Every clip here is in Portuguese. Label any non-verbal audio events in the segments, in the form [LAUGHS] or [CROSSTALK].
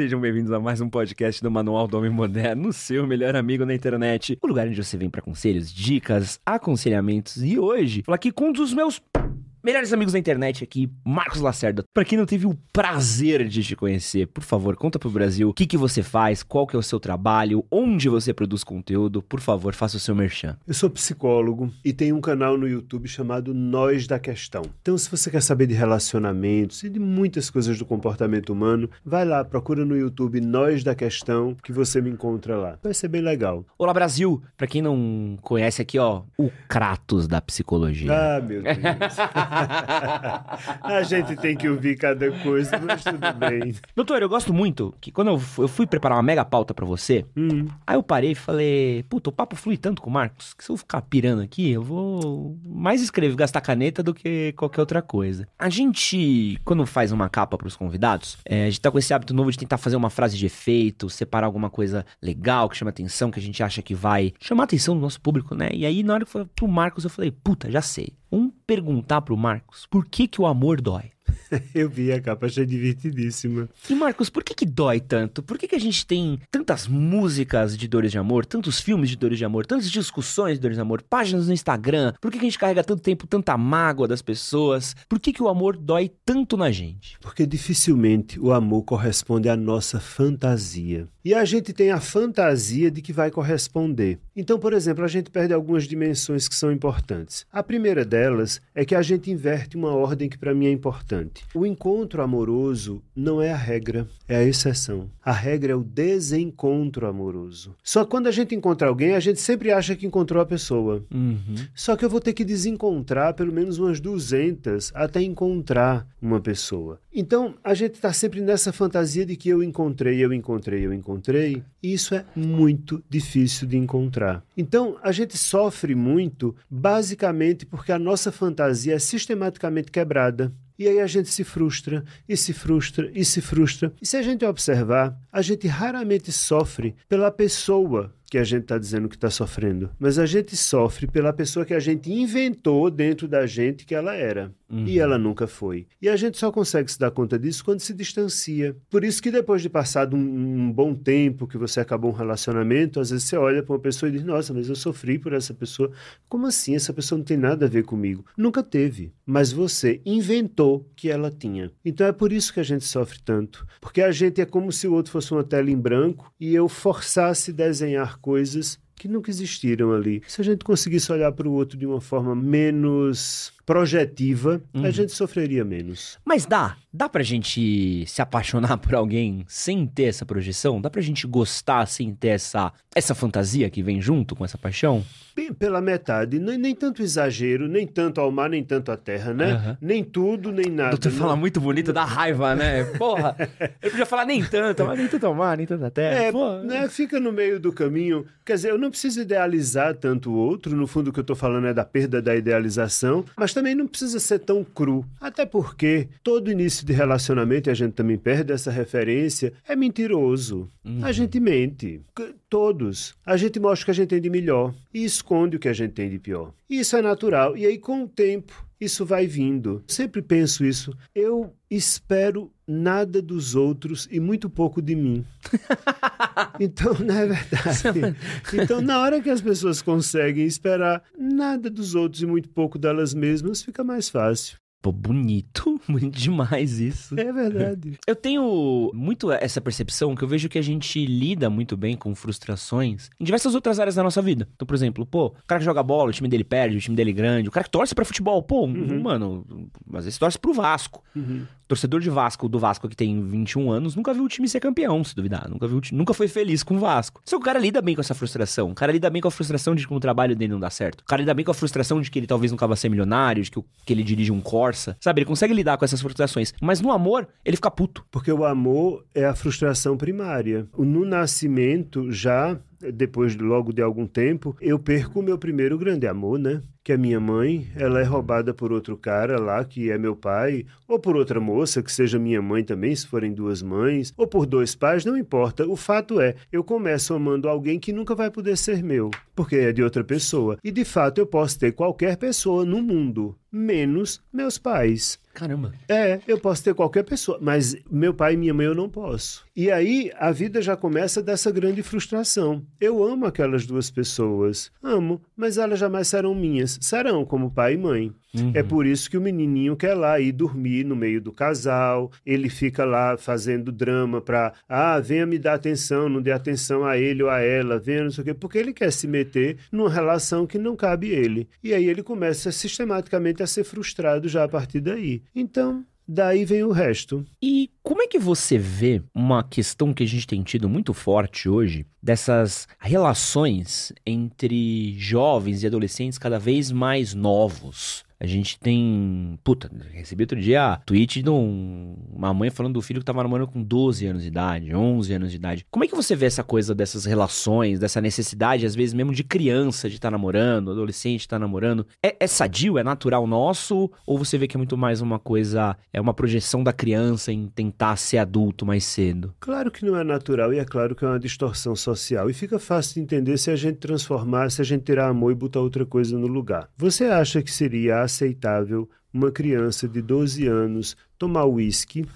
Sejam bem-vindos a mais um podcast do Manual do Homem Moderno, seu melhor amigo na internet. O lugar onde você vem para conselhos, dicas, aconselhamentos e hoje, falar aqui com um dos meus Melhores amigos da internet aqui, Marcos Lacerda. Para quem não teve o prazer de te conhecer, por favor, conta pro Brasil o que, que você faz, qual que é o seu trabalho, onde você produz conteúdo. Por favor, faça o seu merchan. Eu sou psicólogo e tenho um canal no YouTube chamado Nós da Questão. Então, se você quer saber de relacionamentos e de muitas coisas do comportamento humano, vai lá, procura no YouTube Nós da Questão, que você me encontra lá. Vai ser bem legal. Olá, Brasil! Para quem não conhece aqui, ó, o Kratos da psicologia. Ah, meu Deus. [LAUGHS] [LAUGHS] a gente tem que ouvir cada coisa, mas tudo bem. Doutor, eu gosto muito que quando eu fu- eu fui preparar uma mega pauta pra você, Hum, aí eu parei e falei, puta, o papo flui tanto com o Marcos que se eu ficar pirando aqui, eu vou mais escrever, gastar caneta do que qualquer outra coisa. A gente, quando faz uma capa pros convidados, é, a gente tá com esse hábito novo de tentar fazer uma frase de efeito, separar alguma coisa legal que chama atenção, que a gente acha que vai chamar a atenção do nosso público, né? E aí, na hora que foi pro Marcos, eu falei, puta, já sei. Vamos perguntar pro Marcos por que que o amor dói. [LAUGHS] eu vi a capa, achei divertidíssima. E Marcos, por que que dói tanto? Por que que a gente tem tantas músicas de dores de amor, tantos filmes de dores de amor, tantas discussões de dores de amor, páginas no Instagram? Por que que a gente carrega tanto tempo, tanta mágoa das pessoas? Por que que o amor dói tanto na gente? Porque dificilmente o amor corresponde à nossa fantasia. E a gente tem a fantasia de que vai corresponder. Então, por exemplo, a gente perde algumas dimensões que são importantes. A primeira delas é que a gente inverte uma ordem que para mim é importante. O encontro amoroso não é a regra, é a exceção. A regra é o desencontro amoroso. Só que quando a gente encontra alguém, a gente sempre acha que encontrou a pessoa. Uhum. Só que eu vou ter que desencontrar pelo menos umas 200 até encontrar uma pessoa. Então, a gente está sempre nessa fantasia de que eu encontrei, eu encontrei, eu encontrei. E isso é muito difícil de encontrar. Então, a gente sofre muito, basicamente porque a nossa fantasia é sistematicamente quebrada. E aí a gente se frustra, e se frustra, e se frustra. E se a gente observar, a gente raramente sofre pela pessoa que a gente está dizendo que está sofrendo, mas a gente sofre pela pessoa que a gente inventou dentro da gente que ela era. E ela nunca foi. E a gente só consegue se dar conta disso quando se distancia. Por isso que depois de passado um, um bom tempo que você acabou um relacionamento, às vezes você olha para uma pessoa e diz: Nossa, mas eu sofri por essa pessoa. Como assim? Essa pessoa não tem nada a ver comigo. Nunca teve. Mas você inventou que ela tinha. Então é por isso que a gente sofre tanto. Porque a gente é como se o outro fosse uma tela em branco e eu forçasse desenhar coisas que nunca existiram ali. Se a gente conseguisse olhar para o outro de uma forma menos projetiva, a gente sofreria menos. Mas dá, dá pra gente se apaixonar por alguém sem ter essa projeção? Dá pra gente gostar sem ter essa, essa fantasia que vem junto com essa paixão? Bem pela metade, nem, nem tanto exagero, nem tanto ao mar, nem tanto à terra, né? Aham. Nem tudo, nem nada. Doutor né? fala muito bonito da raiva, né? Porra, ele podia falar nem tanto, mas nem tanto ao mar, nem tanto à terra. É, Pô, né, fica no meio do caminho. Quer dizer, eu não preciso idealizar tanto o outro. No fundo, o que eu tô falando é da perda da idealização. Mas também não precisa ser tão cru. Até porque todo início de relacionamento, e a gente também perde essa referência, é mentiroso. A gente mente. Todos. A gente mostra o que a gente tem de melhor e esconde o que a gente tem de pior. Isso é natural. E aí, com o tempo, isso vai vindo. Sempre penso isso. Eu espero nada dos outros e muito pouco de mim. [LAUGHS] Então, não é verdade. Então, na hora que as pessoas conseguem esperar nada dos outros e muito pouco delas mesmas, fica mais fácil. Pô, bonito, [LAUGHS] bonito demais isso. É verdade. Eu tenho muito essa percepção que eu vejo que a gente lida muito bem com frustrações em diversas outras áreas da nossa vida. Então, por exemplo, pô, o cara que joga bola, o time dele perde, o time dele é grande, o cara que torce pra futebol, pô, mano, às vezes torce pro Vasco. Torcedor de Vasco, do Vasco que tem 21 anos, nunca viu o time ser campeão, se duvidar. Nunca, viu, nunca foi feliz com o Vasco. Só que o cara lida bem com essa frustração. O cara lida bem com a frustração de que o trabalho dele não dá certo. O cara lida bem com a frustração de que ele talvez nunca vá ser milionário, de que, que ele dirige um Corsa. Sabe, ele consegue lidar com essas frustrações. Mas no amor, ele fica puto. Porque o amor é a frustração primária. No nascimento, já depois de logo de algum tempo, eu perco o meu primeiro grande amor, né? Que a minha mãe, ela é roubada por outro cara lá, que é meu pai, ou por outra moça, que seja minha mãe também, se forem duas mães, ou por dois pais, não importa. O fato é, eu começo amando alguém que nunca vai poder ser meu, porque é de outra pessoa. E de fato eu posso ter qualquer pessoa no mundo, menos meus pais. Caramba. É, eu posso ter qualquer pessoa, mas meu pai e minha mãe eu não posso. E aí a vida já começa dessa grande frustração. Eu amo aquelas duas pessoas, amo, mas elas jamais serão minhas. Serão como pai e mãe. Uhum. É por isso que o menininho quer lá ir dormir no meio do casal, ele fica lá fazendo drama pra, ah, venha me dar atenção, não dê atenção a ele ou a ela, venha não sei o quê, porque ele quer se meter numa relação que não cabe ele. E aí ele começa sistematicamente a ser frustrado já a partir daí. Então, daí vem o resto. E como é que você vê uma questão que a gente tem tido muito forte hoje, dessas relações entre jovens e adolescentes cada vez mais novos? A gente tem. Puta, recebi outro dia tweet de um- uma mãe falando do filho que tava namorando com 12 anos de idade, 11 anos de idade. Como é que você vê essa coisa dessas relações, dessa necessidade, às vezes mesmo de criança de estar namorando, adolescente estar namorando? É, é sadio, é natural nosso? Ou você vê que é muito mais uma coisa, é uma projeção da criança em tentar ser adulto mais cedo? Claro que não é natural e é claro que é uma distorção social. E fica fácil de entender se a gente transformar, se a gente tirar amor e botar outra coisa no lugar. Você acha que seria aceitável uma criança de 12 anos tomar uísque?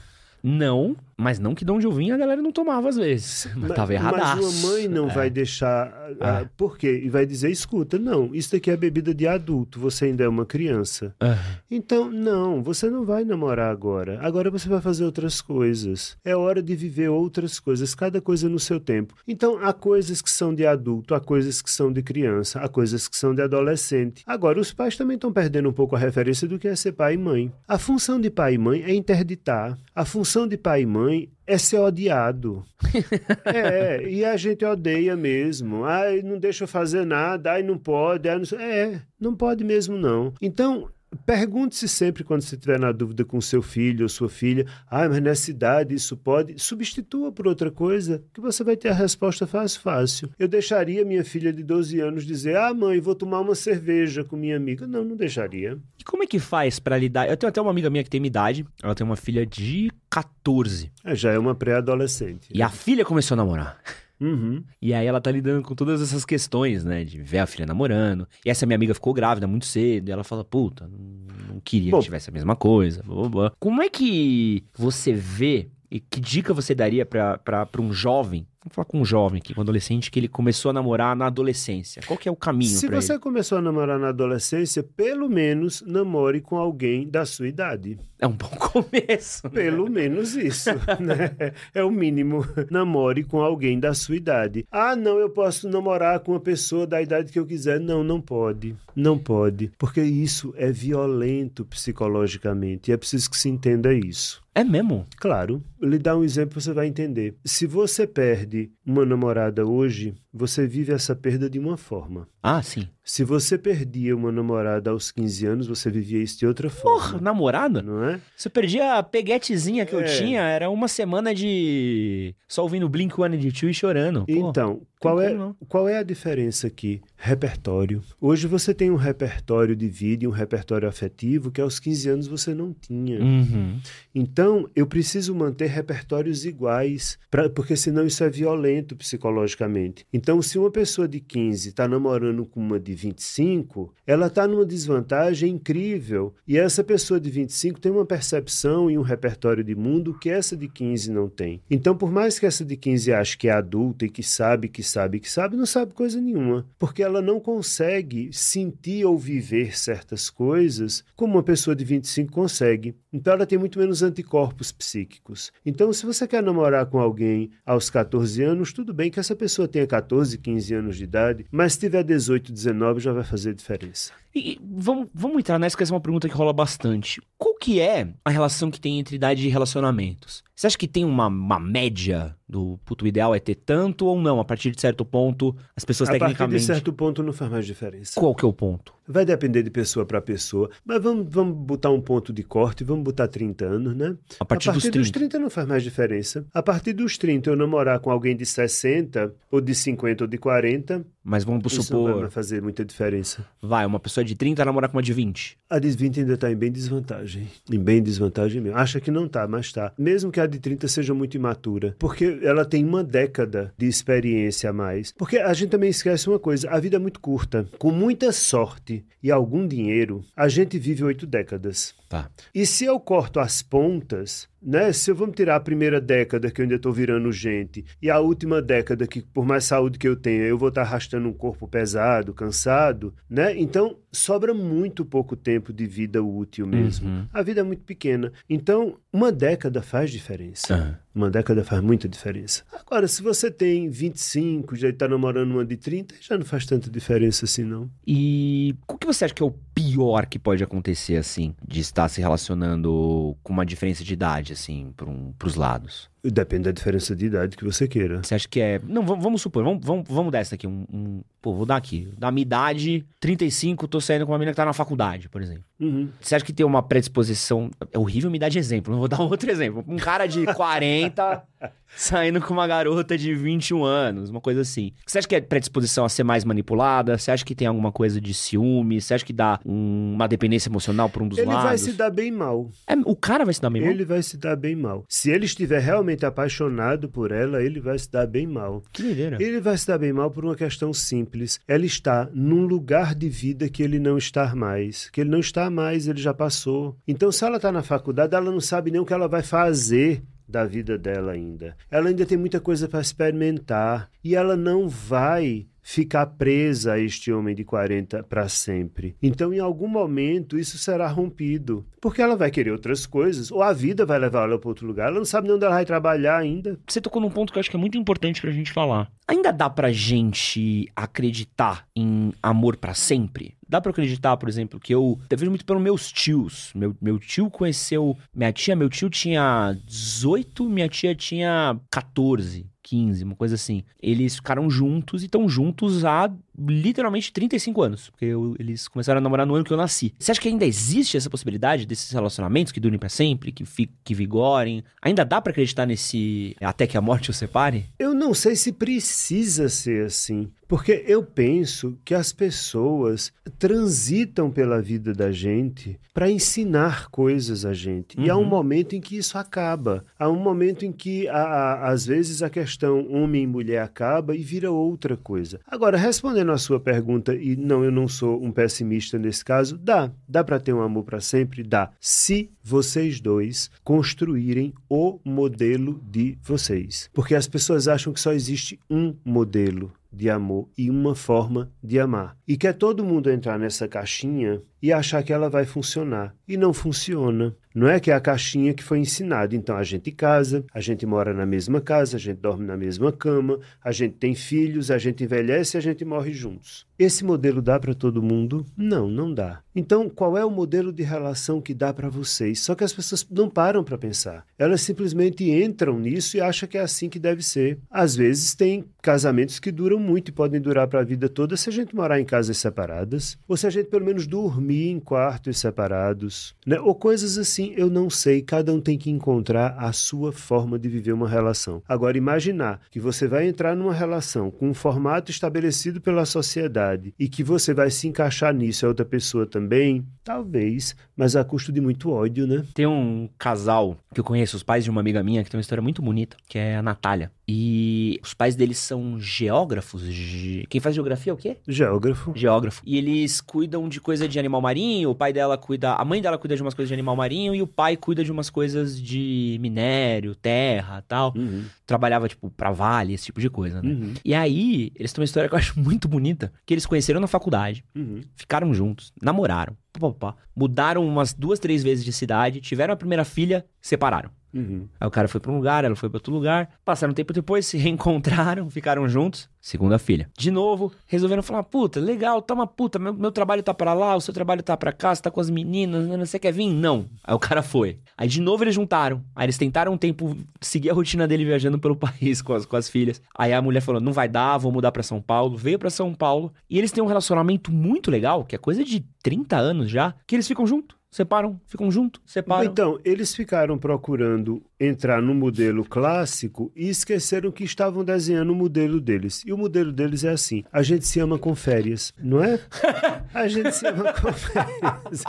Não, mas não que de onde eu a galera não tomava às vezes. [LAUGHS] Mas tava erradaço. Mas uma mãe não É. vai deixar. ah, É. Por quê? E vai dizer: escuta, não, isso daqui é bebida de adulto, você ainda é uma criança. Ah, Então, não, você não vai namorar agora. Agora você vai fazer outras coisas. É hora de viver outras coisas, cada coisa no seu tempo. Então, há coisas que são de adulto, há coisas que são de criança, há coisas que são de adolescente. Agora, os pais também estão perdendo um pouco a referência do que é ser pai e mãe. A função de pai e mãe é interditar. A função de pai e mãe é ser odiado. [LAUGHS] é, e a gente odeia mesmo. Ai, não deixa eu fazer nada, ai, não pode. Ai, não... É, não pode mesmo não. Então, Pergunte-se sempre quando você estiver na dúvida com seu filho ou sua filha, ah, mas nessa idade isso pode, substitua por outra coisa, que você vai ter a resposta fácil, fácil. Eu deixaria minha filha de 12 anos dizer, ah, mãe, vou tomar uma cerveja com minha amiga. Não, não deixaria. E como é que faz pra lidar? Eu tenho até uma amiga minha que tem minha idade, ela tem uma filha de 14. É, já é uma pré-adolescente. E a filha começou a namorar. Uhum. E aí ela tá lidando com todas essas questões, né? De ver a filha namorando. E essa minha amiga ficou grávida muito cedo. E ela fala, puta, não, não queria Bom. que tivesse a mesma coisa. Blá, blá. Como é que você vê e que dica você daria pra um jovem? Vamos falar com um jovem aqui, um adolescente, que ele começou a namorar na adolescência. Qual que é o caminho Se você ele? começou a namorar na adolescência, pelo menos namore com alguém da sua idade. É um bom [LAUGHS] começo. né? Pelo menos isso, [LAUGHS] né? É o mínimo. Namore com alguém da sua idade. Ah, não, eu posso namorar com uma pessoa da idade que eu quiser. Não, não pode. Não pode. Porque isso é violento psicologicamente. E é preciso que se entenda isso. É mesmo? Claro, lhe dar um exemplo você vai entender. Se você perde uma namorada hoje, você vive essa perda de uma forma. Ah, sim. Se você perdia uma namorada aos 15 anos, você vivia isso de outra Porra, forma. namorada? Não é? Se eu perdi a peguetezinha que eu É. tinha, era uma semana de. Só ouvindo Blink One e e chorando. Pô, Então, qual é, não. qual é a diferença aqui? Repertório. Hoje você tem um repertório de vida e um repertório afetivo que aos 15 anos você não tinha. Uhum. Então, eu preciso manter repertórios iguais, pra, porque senão isso é violento psicologicamente. Então, se uma pessoa de 15 está namorando com uma de 25, ela está numa desvantagem incrível. E essa pessoa de 25 tem uma percepção e um repertório de mundo que essa de 15 não tem. Então, por mais que essa de 15 ache que é adulta e que sabe, que sabe, que sabe, não sabe coisa nenhuma. Porque ela não consegue sentir ou viver certas coisas como uma pessoa de 25 consegue. Então ela tem muito menos anticorpos psíquicos. Então, se você quer namorar com alguém aos 14 anos, tudo bem que essa pessoa tenha 14, 15 anos de idade, mas se tiver 18, 19 já vai fazer diferença. E vamos, vamos entrar nessa, que essa é uma pergunta que rola bastante. Qual que é a relação que tem entre idade e relacionamentos? Você acha que tem uma, uma média do puto ideal é ter tanto ou não? A partir de certo ponto, as pessoas A partir tecnicamente. de certo ponto não faz mais diferença. Qual que é o ponto? Vai depender de pessoa para pessoa, mas vamos, vamos botar um ponto de corte, vamos botar 30 anos, né? A partir, a partir dos 30. não faz mais diferença. A partir dos 30, eu namorar com alguém de 60, ou de 50, ou de 40, Mas vamos isso não vai supor, mais fazer muita diferença. vai, uma pessoa de 30 namorar com uma de 20. A de 20 ainda está em bem desvantagem. Em bem desvantagem mesmo. Acha que não tá, mas tá. Mesmo que a de 30 seja muito imatura. Porque ela tem uma década de experiência a mais. Porque a gente também esquece uma coisa: a vida é muito curta. Com muita sorte e algum dinheiro, a gente vive oito décadas. Tá. E se eu corto as pontas, né? Se eu vamos tirar a primeira década que eu ainda estou virando gente e a última década que por mais saúde que eu tenha, eu vou estar tá arrastando um corpo pesado, cansado, né? Então sobra muito pouco tempo de vida útil mesmo. Uhum. A vida é muito pequena. Então uma década faz diferença. Aham. Uma década faz muita diferença. Agora, se você tem 25, já está namorando uma de 30, já não faz tanta diferença assim, não. E o que você acha que é o pior que pode acontecer, assim, de estar se relacionando com uma diferença de idade, assim, para um, pros lados? Depende da diferença de idade que você queira. Você acha que é. Não, vamos, supor, vamos, vamos, vamos dar essa aqui. Um, um- Pô, vou dar aqui. Da minha idade, 35, tô saindo com uma menina que tá na faculdade, por exemplo. Uhum. Você acha que tem uma predisposição. É horrível me dar de exemplo, não vou dar [LAUGHS] outro exemplo. Um cara de 40 [LAUGHS] saindo com uma garota de 21 anos, uma coisa assim. Você acha que é predisposição a ser mais manipulada? Você acha que tem alguma coisa de ciúme? Você acha que dá um- uma dependência emocional por um dos Ele lados? vai se dar bem mal. É, o cara vai se dar bem mal? Ele vai se dar bem mal. Se ele estiver realmente apaixonado por ela, ele vai se dar bem mal. Que doideira. Ele vai se dar bem mal por uma questão simples. Ela está num lugar de vida que ele não está mais. Que ele não está mais, ele já passou. Então, se ela está na faculdade, ela não sabe nem o que ela vai fazer da vida dela ainda. Ela ainda tem muita coisa para experimentar. E ela não vai ficar presa a este homem de 40 para sempre. Então, em algum momento, isso será rompido. Porque ela vai querer outras coisas, ou a vida vai levar ela para outro lugar. Ela não sabe nem onde ela vai trabalhar ainda. Você tocou num ponto que eu acho que é muito importante pra gente falar. Ainda dá pra gente acreditar em amor pra sempre? Dá pra acreditar, por exemplo, que eu, eu vejo muito pelos meus tios. Meu, meu tio conheceu minha tia, meu tio tinha 18, minha tia tinha 14. 15, uma coisa assim. Eles ficaram juntos e estão juntos há literalmente 35 anos. Porque eu- eles começaram a namorar no ano que eu nasci. Você acha que ainda existe essa possibilidade desses relacionamentos que durem pra sempre, que, fi- que vigorem? Ainda dá pra acreditar nesse até que a morte os separe? Eu não sei se precisa ser assim, porque eu penso que as pessoas transitam pela vida da gente para ensinar coisas a gente. E há um Uhum. momento em que isso acaba. Há um momento em que, a- a- às vezes, a questão homem e mulher acaba e vira outra coisa. Agora, respondendo à sua pergunta, e não, eu não sou um pessimista nesse caso, dá. Dá para ter um amor para sempre? Dá. Se vocês dois construírem o modelo de vocês. Porque as pessoas acham que só existe um modelo de amor e uma forma de amar. E quer todo mundo entrar nessa caixinha e achar que ela vai funcionar. E não funciona. Não é que é a caixinha que foi ensinada. Então a gente casa, a gente mora na mesma casa, a gente dorme na mesma cama, a gente tem filhos, a gente envelhece e a gente morre juntos. Esse modelo dá para todo mundo? Não, não dá. Então, qual é o modelo de relação que dá para vocês? Só que as pessoas não param para pensar. Elas simplesmente entram nisso e acham que é assim que deve ser. Às vezes tem casamentos que duram muito e podem durar para a vida toda se a gente morar em casas separadas, ou se a gente pelo menos dormir em quartos separados, né? Ou coisas assim, eu não sei, cada um tem que encontrar a sua forma de viver uma relação. Agora imaginar que você vai entrar numa relação com um formato estabelecido pela sociedade e que você vai se encaixar nisso e a outra pessoa também, talvez, mas a custo de muito ódio, né? Tem um casal que eu conheço, os pais de uma amiga minha, que tem uma história muito bonita, que é a Natália. E os pais deles são geógrafos. ge- Quem faz geografia é o quê? Geógrafo. Geógrafo. E eles cuidam de coisa de animal marinho, o pai dela cuida. A mãe dela cuida de umas coisas de animal marinho e o pai cuida de umas coisas de minério, terra tal. Uhum, Trabalhava, tipo, pra vale, esse tipo de coisa, né? uhum, E aí, eles têm uma história que eu [LAUGHS] acho muito bonita, que eles conheceram na faculdade, uhum. ficaram juntos, namoraram, pá, pá, pá, mudaram umas duas, três vezes de cidade, tiveram a primeira filha, separaram. Uhum. Aí o cara foi pra um lugar, ela foi pra outro lugar. Passaram um tempo depois, [LAUGHS] se reencontraram, ficaram juntos. Segunda filha. De novo, resolveram falar: puta, legal, toma puta, meu, meu trabalho tá pra lá, o seu trabalho tá pra cá, você tá com as meninas, né, você quer vir? Não. Aí o cara foi. Aí de novo eles juntaram. Aí eles tentaram um tempo seguir a rotina dele viajando pelo [LAUGHS] país com as, com as filhas. Aí a mulher falou: não vai dar, vou mudar pra São Paulo. Veio pra São Paulo. E eles têm um relacionamento muito legal, que é coisa de 30 anos já, que eles ficam juntos. Separam, ficam juntos, separam. Então, eles ficaram procurando entrar no modelo clássico e esqueceram que estavam desenhando o modelo deles. E o modelo deles é assim: a gente se ama com férias, não é? [LAUGHS] A gente se ama com férias.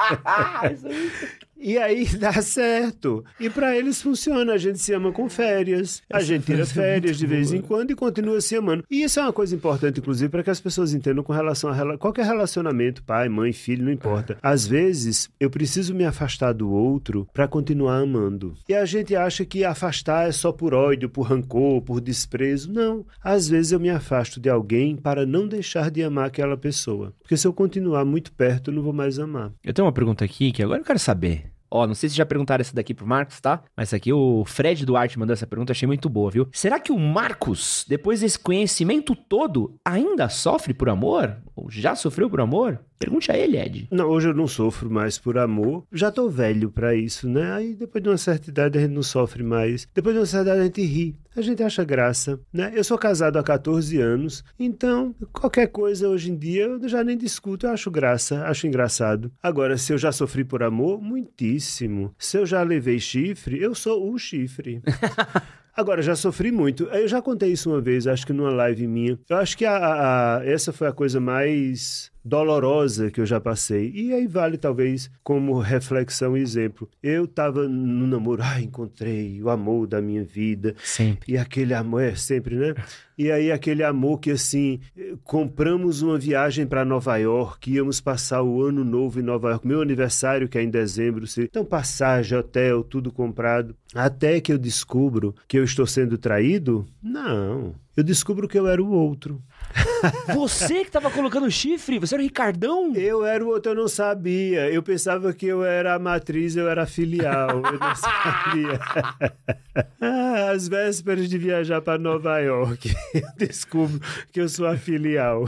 [LAUGHS] E aí [LAUGHS] dá certo. E para eles funciona. A gente se ama com férias. A Essa gente tira é férias de vez boa. em quando e continua se amando. E isso é uma coisa importante, inclusive, para que as pessoas entendam com relação a qualquer relacionamento, pai, mãe, filho, não importa. Às vezes, eu preciso me afastar do outro para continuar amando. E a gente acha que afastar é só por ódio, por rancor, por desprezo. Não. Às vezes eu me afasto de alguém para não deixar de amar aquela pessoa. Porque se eu continuar muito perto, eu não vou mais amar. Eu tenho uma pergunta aqui que agora eu quero saber. Ó, não sei se já perguntaram essa daqui pro Marcos, tá? Mas aqui o Fred Duarte mandou essa pergunta, achei muito boa, viu? Será que o Marcos, depois desse conhecimento todo, ainda sofre por amor? Ou já sofreu por amor? Pergunte a ele, Ed. Não, hoje eu não sofro mais por amor. Já tô velho pra isso, né? Aí depois de uma certa idade a gente não sofre mais. Depois de uma certa idade a gente ri. A gente acha graça, né? Eu sou casado há 14 anos, então qualquer coisa hoje em dia eu já nem discuto, eu acho graça, acho engraçado. Agora, se eu já sofri por amor, muitíssimo. Se eu já levei chifre, eu sou o chifre. [LAUGHS] Agora, já sofri muito. Eu já contei isso uma vez, acho que numa live minha. Eu acho que a, a- a- essa foi a coisa mais dolorosa que eu já passei. E aí vale, talvez, como reflexão e exemplo. Eu tava no namoro, ah, encontrei o amor da minha vida. Sempre. E aquele amor, é sempre, né? E aí aquele amor que assim, compramos uma viagem para Nova York, íamos passar o ano novo em Nova York, meu aniversário que é em dezembro, se- então passagem, hotel, tudo comprado. Até que eu descubro que eu estou sendo traído? Não. Eu descubro que eu era o outro. Você que tava colocando chifre? Você era o Ricardão? Eu era o outro, eu não sabia. Eu pensava que eu era a matriz, eu era a filial. Eu não [LAUGHS] sabia. Ah, Às vésperas de viajar para Nova York, [LAUGHS] eu descubro que eu sou a filial.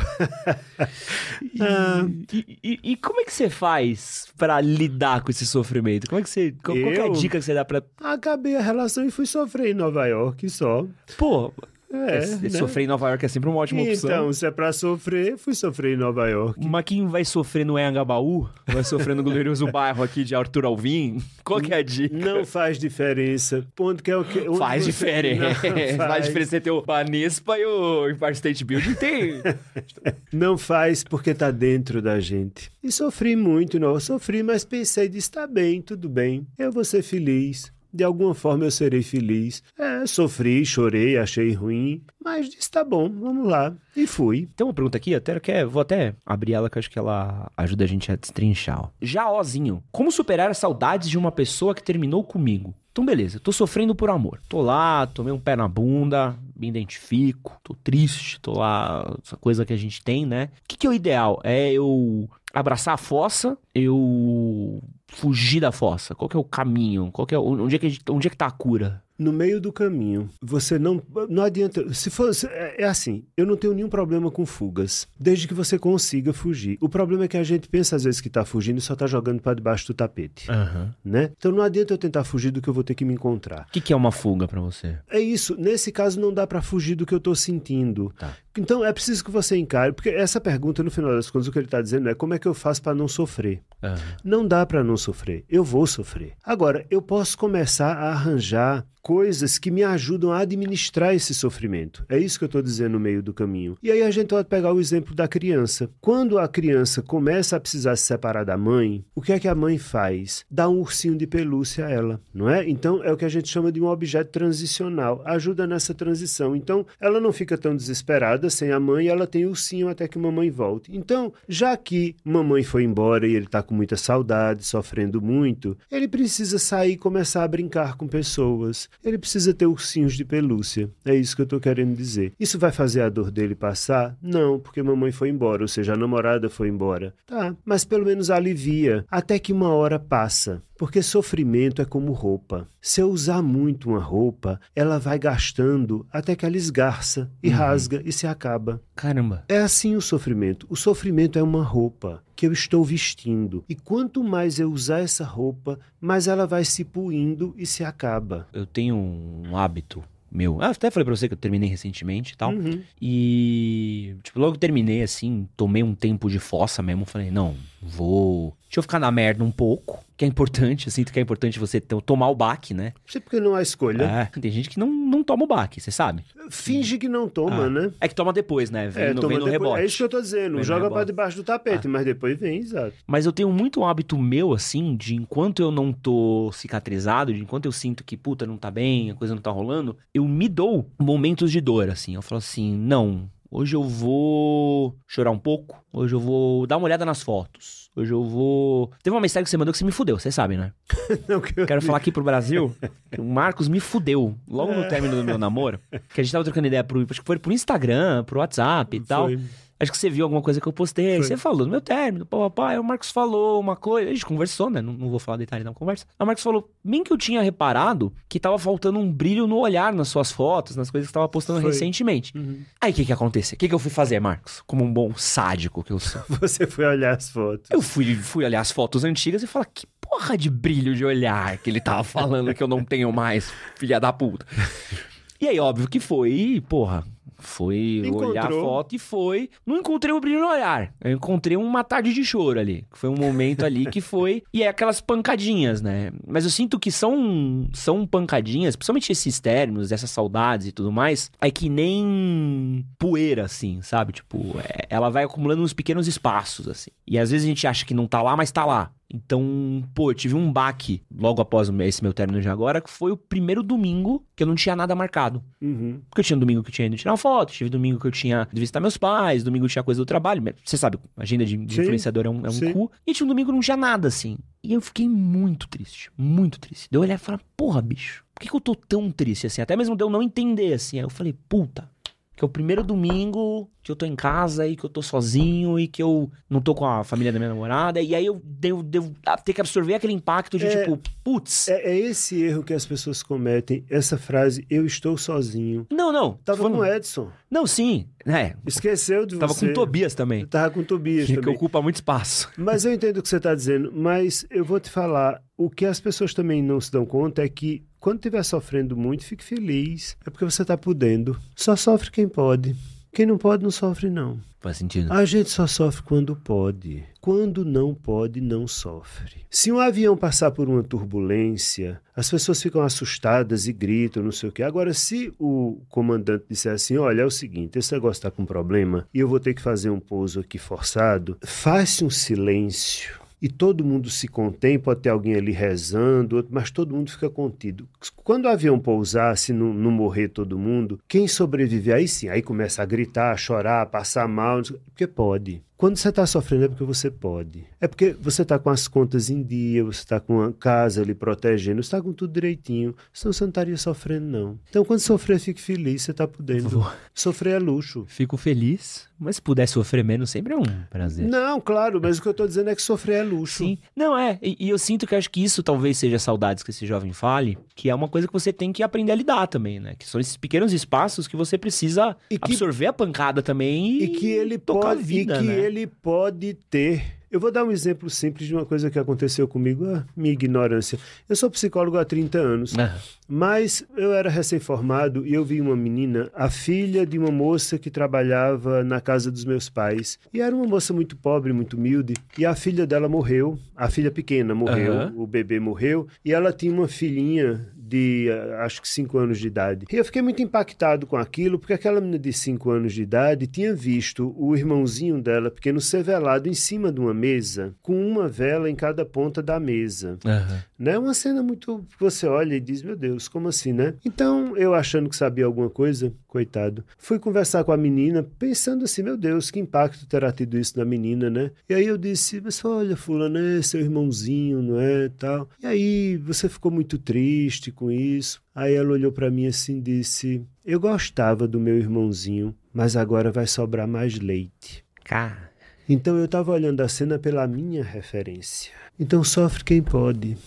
Ah, E, e- e como é que você faz pra lidar com esse sofrimento? Como é que você. Qual, qual é a dica que você dá pra. acabei a relação e fui sofrer em Nova York só. Pô, É, esse- né? sofrer em Nova York é sempre uma ótima opção. Então, se é pra sofrer, fui sofrer em Nova York. Mas quem vai sofrer no Anhangabaú? Vai sofrer no glorioso [LAUGHS] bairro aqui de Arthur Alvim? Qual que é a dica? Não faz diferença. Ponto que é o que Faz você- diferença. Não [LAUGHS] Faz diferença você ter o Banespa e o Empire State Building tem. [LAUGHS] Não faz porque tá dentro da gente. E sofri muito, não. Eu sofri, mas pensei, disse, tá bem, tudo bem. Eu vou ser feliz. De alguma forma eu serei feliz. É, sofri, chorei, achei ruim, mas disse, tá bom, vamos lá. E fui. Tem uma pergunta aqui, até quer, vou até abrir ela que acho que ela ajuda a gente a destrinchar. ó. Já Ozinho, como superar as saudades de uma pessoa que terminou comigo? Então, beleza, tô sofrendo por amor. Tô lá, tomei um pé na bunda, me identifico, tô triste, tô lá, essa coisa que a gente tem, né? O que, que é o ideal? É eu abraçar a fossa, eu fugir da fossa? Qual que é o caminho? Qual que é, onde, é que a gente- onde é que tá a cura? No meio do caminho, você não. Não adianta. Se fosse. É é assim, eu não tenho nenhum problema com fugas, desde que você consiga fugir. O problema é que a gente pensa às vezes que tá fugindo e só tá jogando para debaixo do tapete. Aham. Né? Então não adianta eu tentar fugir do que eu vou ter que me encontrar. O que, que é uma fuga pra você? É isso. Nesse caso, não dá pra fugir do que eu tô sentindo. Tá. Então, é preciso que você encare. Porque essa pergunta, no final das contas, o que ele tá dizendo é como é que eu faço pra não sofrer? Aham. Não dá pra não sofrer. Eu vou sofrer. Agora, eu posso começar a arranjar coisas que me ajudam a administrar esse sofrimento. É isso que eu estou dizendo no meio do caminho. E aí a gente pode pegar o exemplo da criança. Quando a criança começa a precisar se separar da mãe, o que é que a mãe faz? Dá um ursinho de pelúcia a ela, não é? Então é o que a gente chama de um objeto transicional. Ajuda nessa transição. Então ela não fica tão desesperada sem a mãe, ela tem o ursinho até que mamãe volte. Então, já que mamãe foi embora e ele está com muita saudade, sofrendo muito, ele precisa sair e começar a brincar com pessoas. Ele precisa ter ursinhos de pelúcia. É isso que eu estou querendo dizer. Isso vai fazer a dor dele passar? Não, porque mamãe foi embora, ou seja, a namorada foi embora. Tá, mas pelo menos alivia, até que uma hora passa. Porque sofrimento é como roupa. Se eu usar muito uma roupa, ela vai gastando até que ela esgarça e rasga e se acaba. Caramba. É assim o sofrimento. O sofrimento é uma roupa que eu estou vestindo. E quanto mais eu usar essa roupa, mais ela vai se puindo e se acaba. Eu tenho um hábito meu. Ah, até falei pra você que eu terminei recentemente e tal. Uhum. E, tipo, logo que terminei, assim, tomei um tempo de fossa mesmo. Falei, não, vou. Deixa eu ficar na merda um pouco, que é importante. Eu sinto que é importante você ter- tomar o baque, né? Sei porque não há escolha. É, tem gente que não, não toma o baque, você sabe. Finge que não toma, Ah. né? É que toma depois, né? Vem, É, no, vem no rebote. é isso que eu tô dizendo. Vem Joga pra rebote. debaixo do tapete, mas depois vem, exato. Mas eu tenho muito hábito meu, assim, de enquanto eu não tô cicatrizado, de enquanto eu sinto que, puta, não tá bem, a coisa não tá rolando, eu me dou momentos de dor, assim. Eu falo assim, não, hoje eu vou chorar um pouco, hoje eu vou dar uma olhada nas fotos, hoje eu vou... Teve uma mensagem que você mandou que você me fudeu, você sabe, né? [LAUGHS] Não, que eu- Quero falar aqui pro Brasil que o Marcos me fudeu logo no término do meu namoro, que a gente tava trocando ideia pro, acho que foi pro Instagram, pro WhatsApp e tal. Foi. Acho que você viu alguma coisa que eu postei. Foi. Você falou do meu término, pô, papai. O Marcos falou uma coisa. A gente conversou, né? Não, não vou falar detalhe da conversa. O Marcos falou, bem que eu tinha reparado que tava faltando um brilho no olhar nas suas fotos, nas coisas que você tava postando Foi. recentemente. Uhum. Aí o que que aconteceu? O que que eu fui fazer, Marcos? Como um bom sádico que eu sou. [LAUGHS] Você foi olhar as fotos. Eu fui, fui olhar as fotos antigas e falar, que porra de brilho de olhar que ele tava falando que eu não tenho mais, filha da puta. [LAUGHS] E aí, óbvio que foi, porra, foi olhar a Encontrou. foto e foi. Não encontrei o brilho no olhar. Eu encontrei uma tarde de choro ali. Foi um momento ali que foi. [LAUGHS] E é aquelas pancadinhas, né? Mas eu sinto que são, são pancadinhas, principalmente esses términos, essas saudades e tudo mais. É que nem poeira, assim, sabe? Tipo, é- ela vai acumulando uns pequenos espaços, assim. E às vezes a gente acha que não tá lá, mas tá lá. Então, pô, eu tive um baque logo após esse meu término de agora, que foi o primeiro domingo que eu não tinha nada marcado. Uhum. Porque eu tinha um domingo que eu tinha ido tirar uma foto, tive domingo que eu tinha de visitar meus pais, domingo eu tinha coisa do trabalho. Você sabe, agenda de, de influenciador é um, é um cu. E tinha um domingo que não tinha nada, assim. E eu fiquei muito triste, muito triste. Daí eu olhei e falei, porra, bicho, por que, que eu tô tão triste assim? Até mesmo de eu não entender, assim. Aí eu falei, puta, que é o primeiro domingo que eu tô em casa e que eu tô sozinho e que eu não tô com a família da minha namorada. E aí eu devo, devo ter que absorver aquele impacto de É. tipo, putz. É, é esse erro que as pessoas cometem. Essa frase, eu estou sozinho. Não, não. Tava falando- com o Edson. Não, sim. É. Esqueceu de Tava você. com o Tobias também. Eu tava com o Tobias Que, [LAUGHS] que também. ocupa muito espaço. Mas eu entendo o que você está dizendo, mas eu vou te falar, o que as pessoas também não se dão conta é que quando estiver sofrendo muito, fique feliz. É porque você está podendo. Só sofre quem pode. Quem não pode, não sofre, não. Faz sentido. A gente só sofre quando pode. Quando não pode, não sofre. Se um avião passar por uma turbulência, as pessoas ficam assustadas e gritam, não sei o quê. Agora, se o comandante disser assim: olha, é o seguinte, esse negócio está com problema e eu vou ter que fazer um pouso aqui forçado, faz-se um silêncio. E todo mundo se contém, pode ter alguém ali rezando, mas todo mundo fica contido. Quando o avião pousar, se não, não morrer todo mundo, quem sobreviver, aí sim, aí começa a gritar, a chorar, a passar mal, porque pode. Quando você está sofrendo é porque você pode. É porque você está com as contas em dia, você está com a casa ali protegendo, você está com tudo direitinho. Senão você não estaria sofrendo, não. Então, quando sofrer, fique feliz, você está podendo. Vou. Sofrer é luxo. Fico feliz, mas se puder sofrer menos, sempre é um prazer. Não, claro, mas o que eu estou dizendo é que sofrer é luxo. Sim. Não, é. E, e eu sinto que acho que isso talvez seja saudades que esse jovem fale, que é uma coisa que você tem que aprender a lidar também, né? Que são esses pequenos espaços que você precisa que- absorver a pancada também e, e que ele tocar pode a vida, né? Ele pode ter. Eu vou dar um exemplo simples de uma coisa que aconteceu comigo, a minha ignorância. Eu sou psicólogo há 30 anos, Ah, mas eu era recém-formado e eu vi uma menina, a filha de uma moça que trabalhava na casa dos meus pais. E era uma moça muito pobre, muito humilde, e a filha dela morreu, a filha pequena morreu, Aham. o bebê morreu, e ela tinha uma filhinha de eh, acho que 5 anos de idade. E eu fiquei muito impactado com aquilo, porque aquela menina de 5 anos de idade tinha visto o irmãozinho dela pequeno ser velado em cima de uma mesa, com uma vela em cada ponta da mesa. aham. Né? Uma cena muito. Você olha e diz, meu Deus, como assim, né? Então, eu achando que sabia alguma coisa, coitado, fui conversar com a menina, pensando assim, meu Deus, que impacto terá tido isso na menina, né? E aí eu disse, mas olha, fulano, é seu irmãozinho, não é? Tal. E aí você ficou muito triste com isso. Aí ela olhou para mim assim e disse: Eu gostava do meu irmãozinho, mas agora vai sobrar mais leite. Cara, Então eu estava olhando a cena pela minha referência. Então sofre quem pode.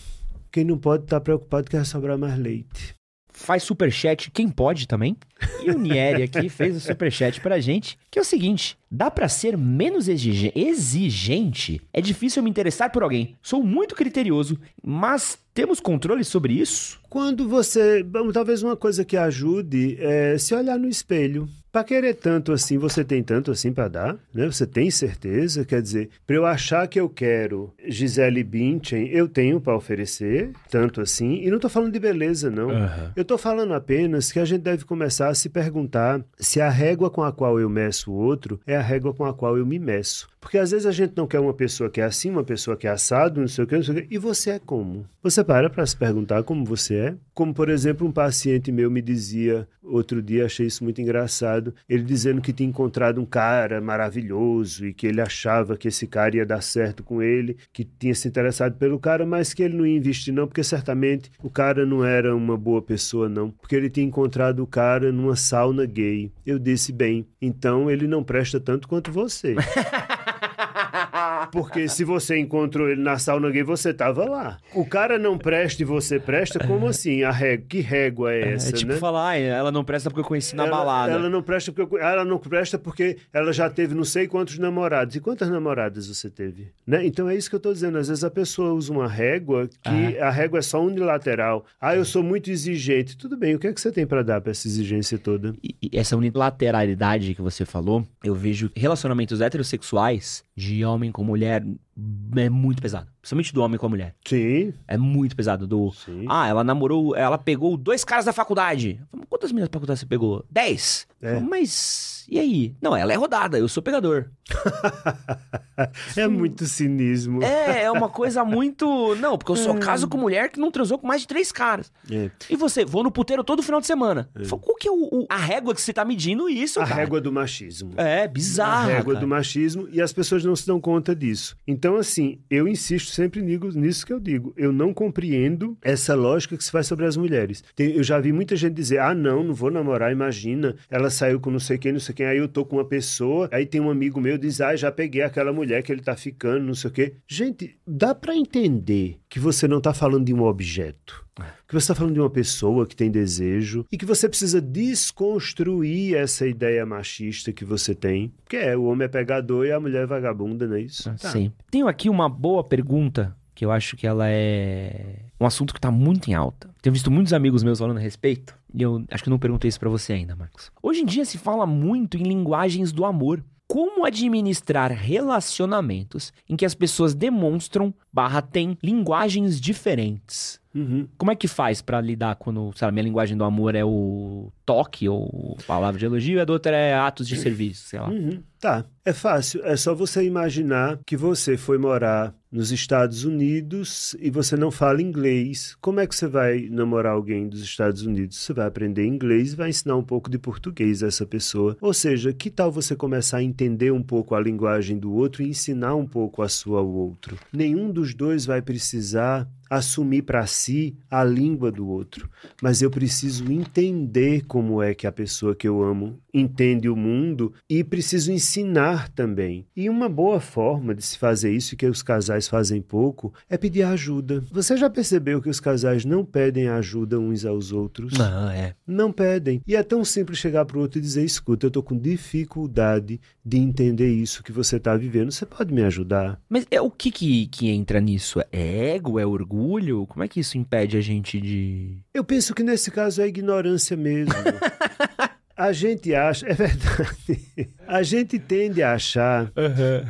Quem não pode estar preocupado que vai sobrar mais leite. Faz superchat quem pode também. E o Nieri aqui [LAUGHS] fez o superchat pra gente, que é o seguinte: dá pra ser menos exige- exigente? É difícil eu me interessar por alguém. Sou muito criterioso, mas temos controle sobre isso? Quando você. bom, Talvez uma coisa que ajude é se olhar no espelho. Pra querer tanto assim, você tem tanto assim pra dar, né? Você tem certeza? Quer dizer, pra eu achar que eu quero Gisele Bündchen, eu tenho pra oferecer tanto assim. E não tô falando de beleza, não. Aham. Eu tô falando apenas que a gente deve começar a se perguntar se a régua com a qual eu meço o outro é a régua com a qual eu me meço. Porque às vezes a gente não quer uma pessoa que é assim, uma pessoa que é assado, não sei o que, não sei o que. E você é como? Você para para se perguntar como você é? Como, por exemplo, um paciente meu me dizia outro dia, achei isso muito engraçado, ele dizendo que tinha encontrado um cara maravilhoso e que ele achava que esse cara ia dar certo com ele, que tinha se interessado pelo cara, mas que ele não ia investir não, porque certamente o cara não era uma boa pessoa não, porque ele tinha encontrado o cara numa sauna gay. Eu disse, bem, então ele não presta tanto quanto você. [LAUGHS] Porque se você encontrou ele na sauna gay, você tava lá. O cara não presta e você presta, como assim? A régua, que régua é essa, É tipo né? falar, "Ai, ela não presta porque eu conheci na ela, balada. Ela não presta porque eu- ela não presta porque ela já teve não sei quantos namorados. E quantas namoradas você teve? Né? Então é isso que eu tô dizendo. Às vezes a pessoa usa uma régua que a régua é só unilateral. Ah, eu sou muito exigente. Tudo bem, o que é que você tem pra dar pra essa exigência toda? E- e essa unilateralidade que você falou, eu vejo relacionamentos heterossexuais de homem com mulher é muito pesado. Principalmente do homem com a mulher. Sim, É muito pesado. Do. sim. Ah, ela namorou, ela pegou dois caras da faculdade. Falo, Quantas meninas da faculdade você pegou? Dez. É. falo, Mas. E aí? Não, ela é rodada, eu sou pegador. [LAUGHS] é muito cinismo. É, é uma coisa muito. Não, porque eu só caso com mulher que não transou com mais de três caras. É. E você, vou no puteiro todo final de semana. Eu falo, Qual que é o, o- a régua que você tá medindo isso, A cara? régua do machismo. É, a bizarro. régua do machismo e as pessoas não se dão conta disso. Então, assim, eu insisto sempre nisso que eu digo. Eu não compreendo essa lógica que se faz sobre as mulheres. Tem- eu já vi muita gente dizer: ah, não, não vou namorar, imagina, ela saiu com não sei quem, não sei quem, aí eu tô com uma pessoa, aí tem um amigo meu diz: ah, já peguei aquela mulher que ele tá ficando, não sei o quê. Gente, dá pra entender que você não tá falando de um objeto. Que você está falando de uma pessoa que tem desejo e que você precisa desconstruir essa ideia machista que você tem. Que é, o homem é pegador e a mulher é vagabunda, não é isso? Ah, Tá. Sim. Tenho aqui uma boa pergunta que eu acho que ela é um assunto que tá muito em alta. Tenho visto muitos amigos meus falando a respeito e eu acho que não perguntei isso pra você ainda, Marcos. Hoje em dia se fala muito em linguagens do amor. Como administrar relacionamentos em que as pessoas demonstram barra têm linguagens diferentes? Uhum. Como é que faz pra lidar quando, sabe, minha linguagem do amor é o toque ou palavra de elogio e a da outra é atos de serviço, sei lá. Uhum. Tá, é fácil. É só você imaginar que você foi morar nos Estados Unidos e você não fala inglês. Como é que você vai namorar alguém dos Estados Unidos? Você vai aprender inglês e vai ensinar um pouco de português a essa pessoa. Ou seja, que tal você começar a entender um pouco a linguagem do outro e ensinar um pouco a sua ao outro? Nenhum dos dois vai precisar assumir para si a língua do outro, mas eu preciso entender como é que a pessoa que eu amo entende o mundo e preciso ensinar também. E uma boa forma de se fazer isso, e que os casais fazem pouco, é pedir ajuda. Você já percebeu que os casais não pedem ajuda uns aos outros? Não, é. Não pedem. E é tão simples chegar para o outro e dizer: escuta, eu estou com dificuldade de entender isso que você está vivendo. Você pode me ajudar? Mas é o que, que que entra nisso? É ego? É orgulho? Como é que isso impede a gente de. Eu penso que nesse caso é ignorância mesmo. [LAUGHS] A gente acha, é verdade. A gente tende a achar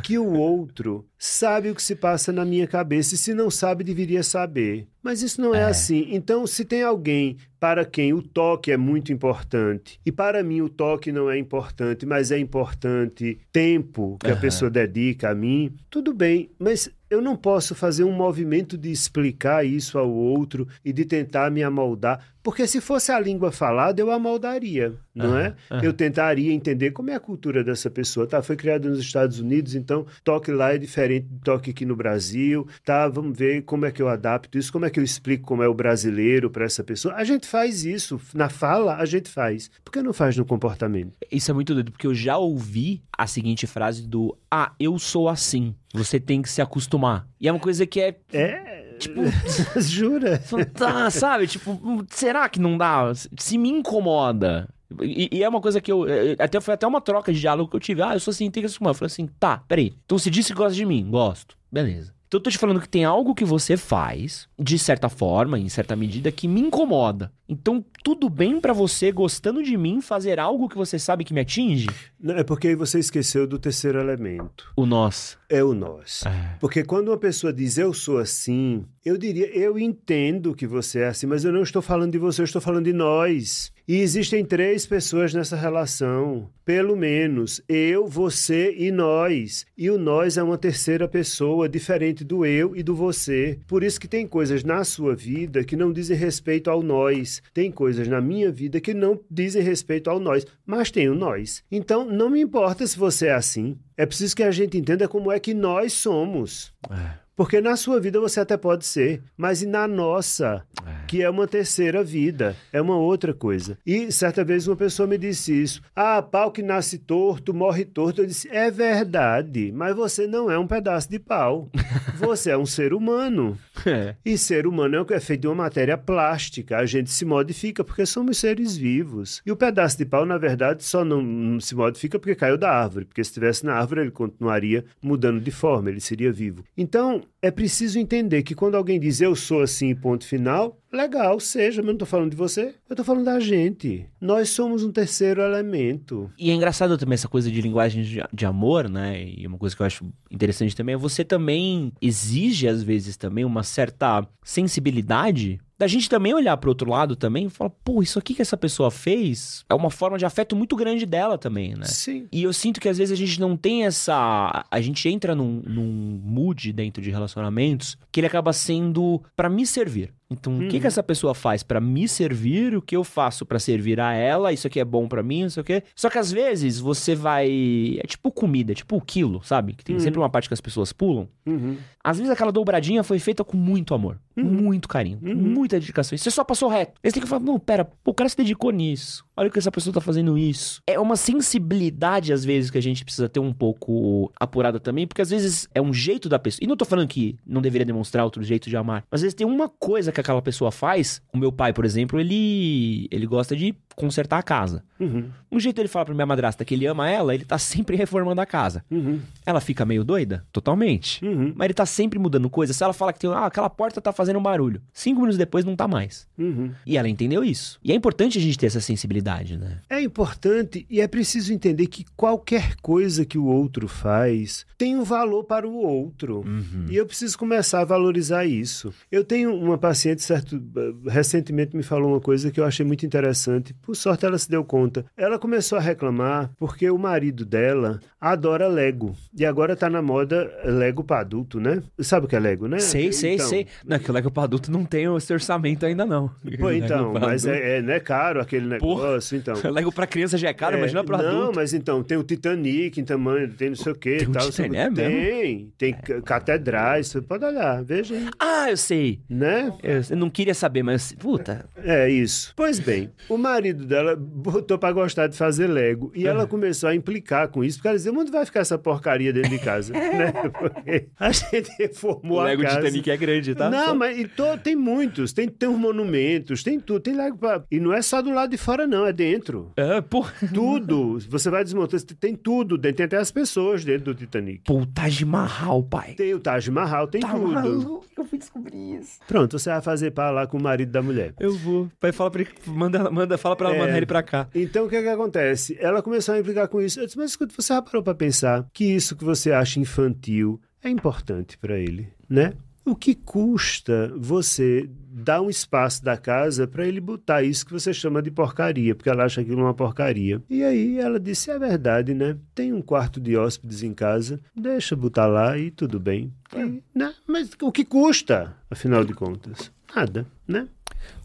que o outro sabe o que se passa na minha cabeça e se não sabe, deveria saber. Mas isso não é, assim. Então, se tem alguém para quem o toque é muito importante e para mim o toque não é importante, mas é importante tempo que a Aham. pessoa dedica a mim, tudo bem, mas eu não posso fazer um movimento de explicar isso ao outro e de tentar me amoldar, porque se fosse a língua falada, eu amoldaria, não é? aham. Eu tentaria entender como é a cultura dessa pessoa. Tá, foi criada nos Estados Unidos, então toque lá é diferente do toque aqui no Brasil. Tá, vamos ver como é que eu adapto isso, como é que eu explico como é o brasileiro para essa pessoa. A gente faz isso, na fala a gente faz. Por que não faz no comportamento? Isso é muito doido, porque eu já ouvi a seguinte frase do Ah, eu sou assim. Você tem que se acostumar. E é uma coisa que é. É, Tipo. [LAUGHS] jura? Tá, sabe? Tipo, hum, será que não dá? Se me incomoda. E, e é uma coisa que eu. é, Até, foi até uma troca de diálogo que eu tive. Ah, eu sou assim, tem que se. Eu falei assim, tá, peraí. Então você disse que gosta de mim? Gosto. Beleza. Então eu tô te falando que tem algo que você faz, de certa forma, em certa medida, que me incomoda. Então, tudo bem pra você, gostando de mim, fazer algo que você sabe que me atinge? Não, é porque aí você esqueceu do terceiro elemento. O nós. É o nós. É. Porque quando uma pessoa diz eu sou assim, eu diria, eu entendo que você é assim, mas eu não estou falando de você, eu estou falando de nós. E existem três pessoas nessa relação, pelo menos eu, você e nós. E o nós é uma terceira pessoa, diferente do eu e do você. Por isso que tem coisas na sua vida que não dizem respeito ao nós. Tem coisas na minha vida que não dizem respeito ao nós, mas tem o nós. Então, não me importa se você é assim. É preciso que a gente entenda como é que nós somos. É. Porque na sua vida você até pode ser, mas e na nossa, que é uma terceira vida, é uma outra coisa. E certa vez uma pessoa me disse isso: ah, pau que nasce torto, morre torto. Eu disse: é verdade, mas você não é um pedaço de pau. [LAUGHS] Você é um ser humano. É. E ser humano é o que é feito de uma matéria plástica. A gente se modifica porque somos seres vivos. E o pedaço de pau, na verdade, só não, não se modifica porque caiu da árvore. Porque se estivesse na árvore, ele continuaria mudando de forma, ele seria vivo. Então, é preciso entender que quando alguém diz eu sou assim, ponto final, legal, seja, mas eu não estou falando de você, eu estou falando da gente. Nós somos um terceiro elemento. E é engraçado também essa coisa de linguagem de, de amor, né? E uma coisa que eu acho interessante também é você também exige, às vezes, também uma certa sensibilidade da gente também olhar pro outro lado também e falar, pô, isso aqui que essa pessoa fez é uma forma de afeto muito grande dela também, né? Sim. E eu sinto que às vezes a gente não tem essa. A gente entra num, num mood dentro de relacionamentos que ele acaba sendo pra me servir. Então, o que, que essa pessoa faz pra me servir? O que eu faço pra servir a ela? Isso aqui é bom pra mim, não sei o quê. Só que às vezes você vai. É tipo comida, é tipo o quilo, sabe? Que tem sempre uma parte que as pessoas pulam. Uhum. Às vezes aquela dobradinha foi feita com muito amor, com muito carinho, com muita dedicação. E você só passou reto. Aí você tem que falar, não, pera, o cara se dedicou nisso. Olha o que essa pessoa tá fazendo isso. É uma sensibilidade, às vezes, que a gente precisa ter um pouco apurada também, porque às vezes é um jeito da pessoa. E não tô falando que não deveria demonstrar outro jeito de amar. Mas às vezes tem uma coisa que aquela pessoa faz. O meu pai, por exemplo, ele, ele gosta de consertar a casa. Uhum. Um jeito ele fala pra minha madrasta que ele ama ela, ele tá sempre [LAUGHS] reformando a casa. Uhum. Ela fica meio doida? Totalmente. Uhum. Mas ele tá sempre mudando coisa. Se ela fala que tem, ah, aquela porta tá fazendo um barulho. Cinco minutos depois não tá mais. Uhum. E ela entendeu isso. E é importante a gente ter essa sensibilidade, né? É importante e é preciso entender que qualquer coisa que o outro faz tem um valor para o outro. E eu preciso começar a valorizar isso. Eu tenho uma paciente, certo, eh, recentemente me falou uma coisa que eu achei muito interessante. Por sorte, ela se deu conta. Ela começou a reclamar porque o marido dela adora Lego. E agora tá na moda Lego para adulto, né? Sabe o que é Lego, né? Sei, sei, Então, sei. Não, que o Lego pra adulto não tem esse orçamento ainda, não. Pô, então, [LAUGHS] mas é, é, né, caro aquele negócio, então. [LAUGHS] Lego pra criança já é caro, É, imagina pra não, adulto. mas então, tem o Titanic em tamanho, tem não sei o que Tem tal. Titanic, sabe? é mesmo? tem, tem ca- catedrais, você pode olhar, veja aí, Ah, eu sei. né? Eu, eu não queria saber, mas. Puta. É isso. Pois bem, o marido dela botou pra gostar de fazer Lego e ela começou a implicar com isso, porque ela dizia, onde vai ficar essa porcaria dentro de casa? [LAUGHS] né? Porque a gente reformou O a Lego casa. Titanic é grande, tá? Não, mas to- tem muitos, tem, tem uns monumentos, tem tudo, tem Lego pra... E não é só do lado de fora não, é dentro. É, pô. Tudo. Você vai desmontar, tem tudo dentro. Tem até as pessoas dentro do Titanic. Pô, Taj Mahal, pai. Tem o Taj Mahal, tem Tá tudo. maluco, eu fui descobrir isso. Pronto, você vai fazer para lá com o marido da mulher. Eu vou. Pai, fala pra ele. Manda, manda, fala pra ela É. mandar ele pra cá. Então, o que é que acontece? Ela começou a implicar com isso. Eu disse, mas escuta, você já parou para pensar que isso que você acha infantil é importante para ele, né? O que custa você dar um espaço da casa para ele botar isso que você chama de porcaria, porque ela acha aquilo uma porcaria. E aí ela disse: é verdade, né? Tem um quarto de hóspedes em casa, deixa botar lá e tudo bem. E, né? Mas o que custa, afinal de contas? Nada, né?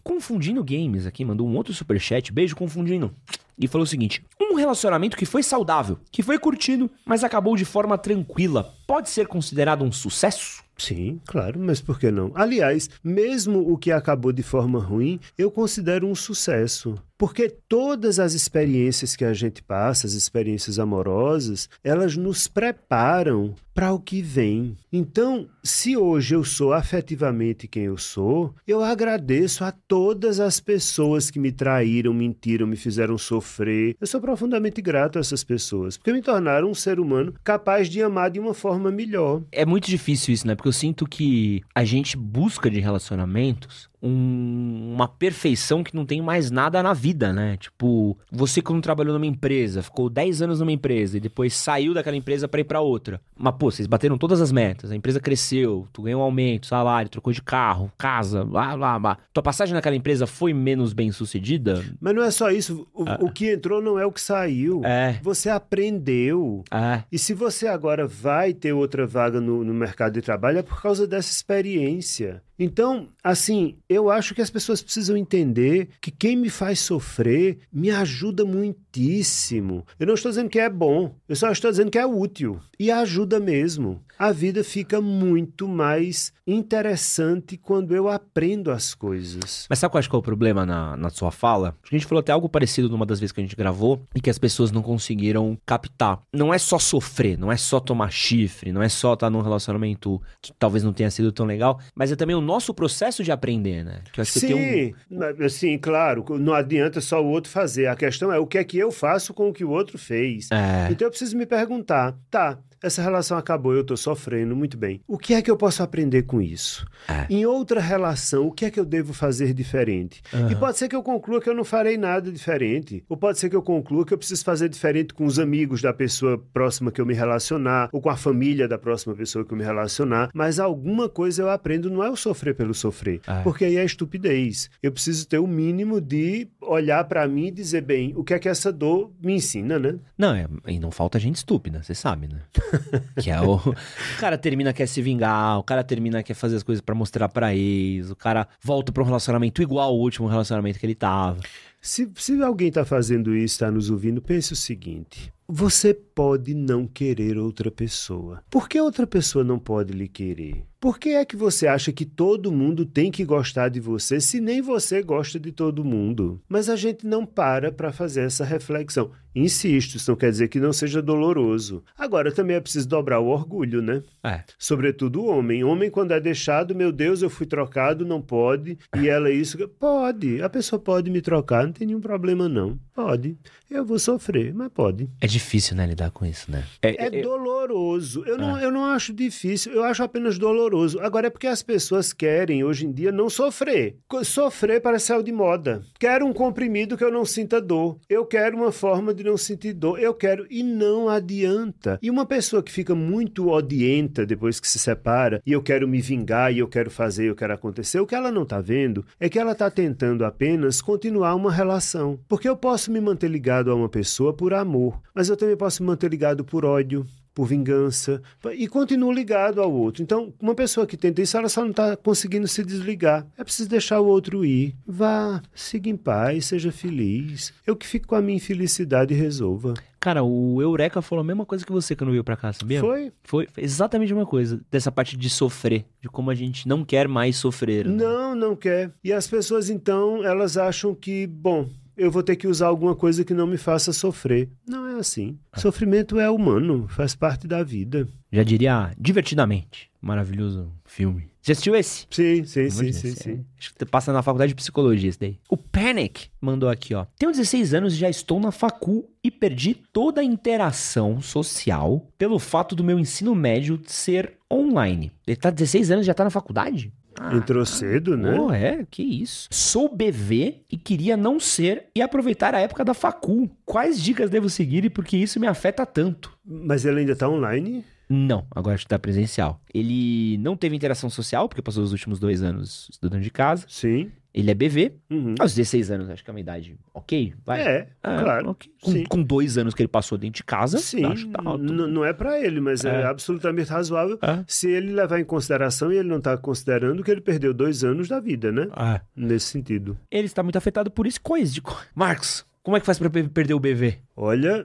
Confundindo Games aqui mandou um outro superchat. Beijo, Confundindo. E falou o seguinte: Um relacionamento que foi saudável, que foi curtido, mas acabou de forma tranquila, pode ser considerado um sucesso? Sim, claro, mas por que não? Aliás, mesmo o que acabou de forma ruim, eu considero um sucesso. Porque todas as experiências que a gente passa, as experiências amorosas, elas nos preparam para o que vem. Então, se hoje eu sou afetivamente quem eu sou, eu agradeço a todas as pessoas que me traíram, mentiram, me fizeram sofrer. Eu sou profundamente grato a essas pessoas, porque me tornaram um ser humano capaz de amar de uma forma melhor. É muito difícil isso, né? Porque eu sinto que a gente busca de relacionamentos um- uma perfeição que não tem mais nada na vida, né? Tipo, você quando trabalhou numa empresa, ficou 10 anos numa empresa e depois saiu daquela empresa pra ir pra outra. Mas, pô, vocês bateram todas as metas, a empresa cresceu, tu ganhou um aumento, salário, trocou de carro, casa, blá, blá, blá. Tua passagem naquela empresa foi menos bem sucedida? Mas não é só isso. O, o que entrou não é o que saiu. É, Você aprendeu. é. E se você agora vai ter outra vaga no, no mercado de trabalho, é por causa dessa experiência. Então, assim, eu acho que as pessoas precisam entender que quem me faz sofrer me ajuda muitíssimo. Eu não estou dizendo que é bom, eu só estou dizendo que é útil. E ajuda mesmo. A vida fica muito mais interessante quando eu aprendo as coisas. Mas sabe qual acho que é o problema na, na sua fala? Acho que a gente falou até algo parecido numa das vezes que a gente gravou e que as pessoas não conseguiram captar. Não é só sofrer, não é só tomar chifre, não é só estar num relacionamento que talvez não tenha sido tão legal, mas é também o nosso processo de aprender, né? Que Sim, mas, sim, claro, não adianta só o outro fazer. A questão é o que é que eu faço com o que o outro fez. um. É. Então eu preciso me perguntar, tá, essa relação acabou, eu tô sofrendo, muito bem. O que é que eu posso aprender com isso? É. Em outra relação, o que é que eu devo fazer diferente? E Aham. pode ser que eu conclua que eu não farei nada diferente. Ou pode ser que eu conclua que eu preciso fazer diferente com os amigos da pessoa próxima que eu me relacionar, ou com a família da próxima pessoa que eu me relacionar. Mas alguma coisa eu aprendo, não é o sofrer pelo sofrer. É. Porque aí é estupidez. Eu preciso ter o mínimo de olhar pra mim e dizer, bem, o que é que essa dor me ensina, né? Não, é, e não falta gente estúpida, você sabe, né? [LAUGHS] [LAUGHS] que é o. O cara termina, quer se vingar, o cara termina, quer fazer as coisas pra mostrar pra ex, o cara volta pra um relacionamento igual ao último relacionamento que ele tava. Se, se alguém está fazendo isso, está nos ouvindo, pense o seguinte: você pode não querer outra pessoa. Por que outra pessoa não pode lhe querer? Por que é que você acha que todo mundo tem que gostar de você se nem você gosta de todo mundo? Mas a gente não para para fazer essa reflexão. Insisto, isso não quer dizer que não seja doloroso. Agora também é preciso dobrar o orgulho, né? É. Sobretudo o homem. Homem, quando é deixado, meu Deus, eu fui trocado, não pode. E ela isso. Pode. A pessoa pode me trocar, não tem nenhum problema, não. Pode. Eu vou sofrer, mas pode. É difícil, né, lidar com isso, né? É doloroso. Eu não, eu não acho difícil, eu acho apenas doloroso. Agora é porque as pessoas querem, hoje em dia, não sofrer. Sofrer parece algo de moda. Quero um comprimido que eu não sinta dor. Eu quero uma forma de não sentir dor. Eu quero. E não adianta. E uma pessoa que fica muito odienta depois que se separa, e eu quero me vingar, e eu quero fazer, eu quero acontecer, o que ela não tá vendo é que ela tá tentando apenas continuar uma relação. Porque eu posso me manter ligado a uma pessoa por amor, mas eu também posso me manter ligado por ódio, por vingança, e continuo ligado ao outro. Então, uma pessoa que tenta isso, ela só não está conseguindo se desligar. É preciso deixar o outro ir. Vá, siga em paz, seja feliz. Eu que fico com a minha infelicidade e resolva. Cara, o Eureka falou a mesma coisa que você quando veio pra cá, sabia? Foi? Foi exatamente a mesma coisa. Dessa parte de sofrer. De como a gente não quer mais sofrer. né? Não, não quer. E as pessoas, então, elas acham que, bom, eu vou ter que usar alguma coisa que não me faça sofrer. Não é assim. Sofrimento é humano, faz parte da vida. Já diria divertidamente. Maravilhoso filme. Já assistiu esse? Sim, sim, sim, sim, Deus, sim. é- Acho que passa na faculdade de psicologia esse daí. O Panic mandou aqui, ó. Tenho 16 anos e já estou na facul e perdi toda a interação social pelo fato do meu ensino médio ser online. Ele tá 16 anos e já tá na faculdade? Ah, Entrou cedo, né? Pô, é, que isso. Sou BV e queria não ser e aproveitar a época da facul. Quais dicas devo seguir e por que isso me afeta tanto? Mas ele ainda tá online? Não, agora acho que tá presencial. Ele não teve interação social, porque passou os últimos dois anos estudando de casa. Sim. Ele é BV. Uhum. Aos 16 anos, acho que é uma idade ok, vai. É, Ah, claro. ok. Com, com dois anos que ele passou dentro de casa, Sim, acho que tá alto. não é pra ele, mas é, É. absolutamente razoável É. se ele levar em consideração e ele não tá considerando que ele perdeu dois anos da vida, né? Ah. Nesse sentido. Ele está muito afetado por isso. Coisa de... co- Marcos, como é que faz pra pe- perder o BV? Olha,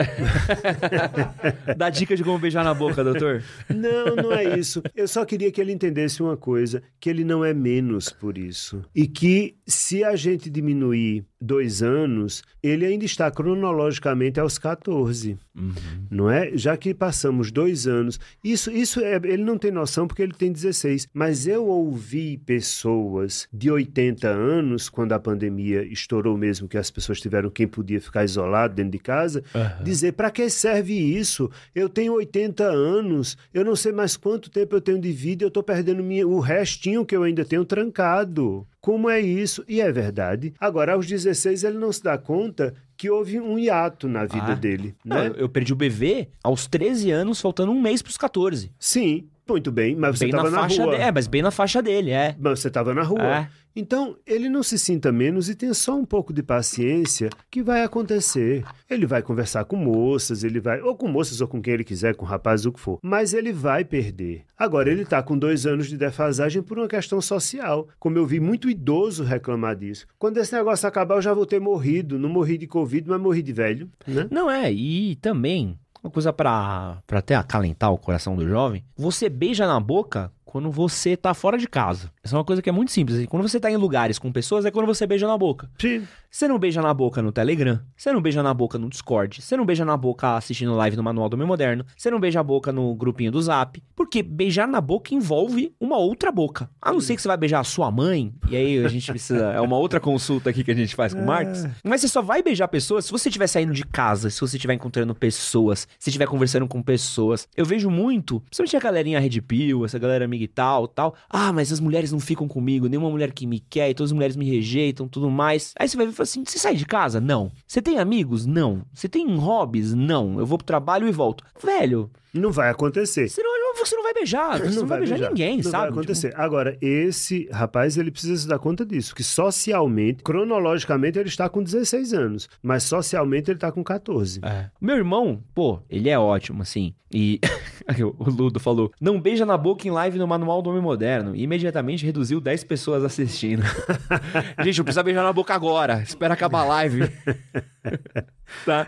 [LAUGHS] Dá dica de como beijar na boca, doutor. não, não é isso. Eu só queria que ele entendesse uma coisa, que ele não é menos por isso. E que se a gente diminuir dois anos, ele ainda está cronologicamente aos 14, Uhum. não é? Já que passamos dois anos. Isso, isso é, ele não tem noção porque ele tem 16. Mas eu ouvi pessoas de 80 anos, quando a pandemia estourou mesmo, que as pessoas tiveram quem podia ficar isolado dentro de casa, Aham. dizer: para que serve isso? Eu tenho 80 anos, eu não sei mais quanto tempo eu tenho de vida, eu estou perdendo minha, o restinho que eu ainda tenho trancado. Como é isso? E é verdade. Agora, aos 16, ele não se dá conta que houve um hiato na vida Ah. dele, Não, né? eu, eu perdi o bebê aos 13 anos, faltando um mês pros 14. Sim, muito bem, mas você bem na estava na, faixa rua. dele. É, mas bem na faixa dele, é. Mas você estava na rua. É. Então, ele não se sinta menos e tenha só um pouco de paciência que vai acontecer. Ele vai conversar com moças, ele vai. Ou com moças ou com quem ele quiser, com rapazes, o que for. Mas ele vai perder. Agora, ele está com dois anos de defasagem por uma questão social. Como eu vi muito idoso reclamar disso. Quando esse negócio acabar, eu já vou ter morrido. Não morri de Covid, mas morri de velho, né? Não é, e também, uma coisa pra até acalentar o coração do jovem, você beija na boca quando você tá fora de casa. Essa é uma coisa que é muito simples. assim. Quando você tá em lugares com pessoas, é quando você beija na boca. Sim. Você não beija na boca no Telegram, você não beija na boca no Discord, você não beija na boca assistindo live no Manual do Meio Moderno, você não beija a boca no grupinho do Zap, porque beijar na boca envolve uma outra boca. A não ser que você vai beijar a sua mãe, e aí a gente precisa. É uma outra consulta aqui que a gente faz com o Marcos. Mas você só vai beijar pessoas se você estiver saindo de casa, se você estiver encontrando pessoas, se estiver conversando com pessoas. Eu vejo muito, principalmente a galerinha Red Pill, essa galera amiga e tal, tal. Ah, mas as mulheres não ficam comigo, nenhuma mulher que me quer, e todas as mulheres me rejeitam, tudo mais. Aí você vai ver e fala assim: você sai de casa? Não. Você tem amigos? Não. Você tem hobbies? Não. Eu vou pro trabalho e volto. Velho, Não vai acontecer. você não, você não vai beijar. Você não, vai beijar, ninguém, não sabe? vai Tipo, acontecer. Agora, esse rapaz, ele precisa se dar conta disso, que socialmente, cronologicamente, ele está com 16 anos, mas socialmente ele está com 14. É. Meu irmão, pô, ele é ótimo, assim. E [LAUGHS] o Ludo falou: não beija na boca em live no Manual do Homem Moderno. E imediatamente reduziu 10 pessoas assistindo. [LAUGHS] Gente, eu preciso beijar na boca agora. Espera acabar a live. [LAUGHS] [LAUGHS] tá?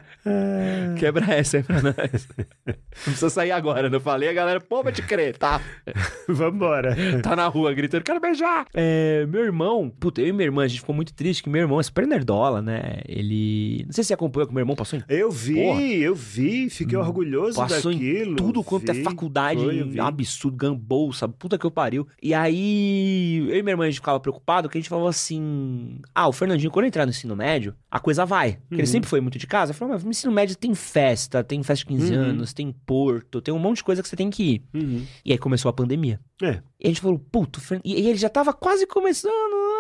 Quebra essa aí pra nós. Não precisa sair agora, não falei, a galera, pô, vai te crer, tá? [LAUGHS] Vambora. tá na rua gritando, quero beijar. É, meu irmão, puta, eu e minha irmã, a gente ficou muito triste que meu irmão é super nerdola, né? Ele. Não sei se você acompanhou que meu irmão passou em Eu vi, Porra. eu vi, fiquei orgulhoso Passou daquilo. em tudo quanto é Vi, faculdade, foi, absurdo, gambolsa, puta que eu pariu. E aí, eu e minha irmã, a gente ficava preocupado, que a gente falava assim, ah, o Fernandinho, quando entrar no ensino médio, a coisa vai. Porque ele Uhum. sempre foi muito de casa. Eu falava, mas no ensino médio tem festa, tem festa de 15 Uhum. anos, tem porto, tem um monte de coisa que você tem que ir. Uhum. E aí começou a pandemia. É, E a gente falou, puto, e ele já tava quase começando,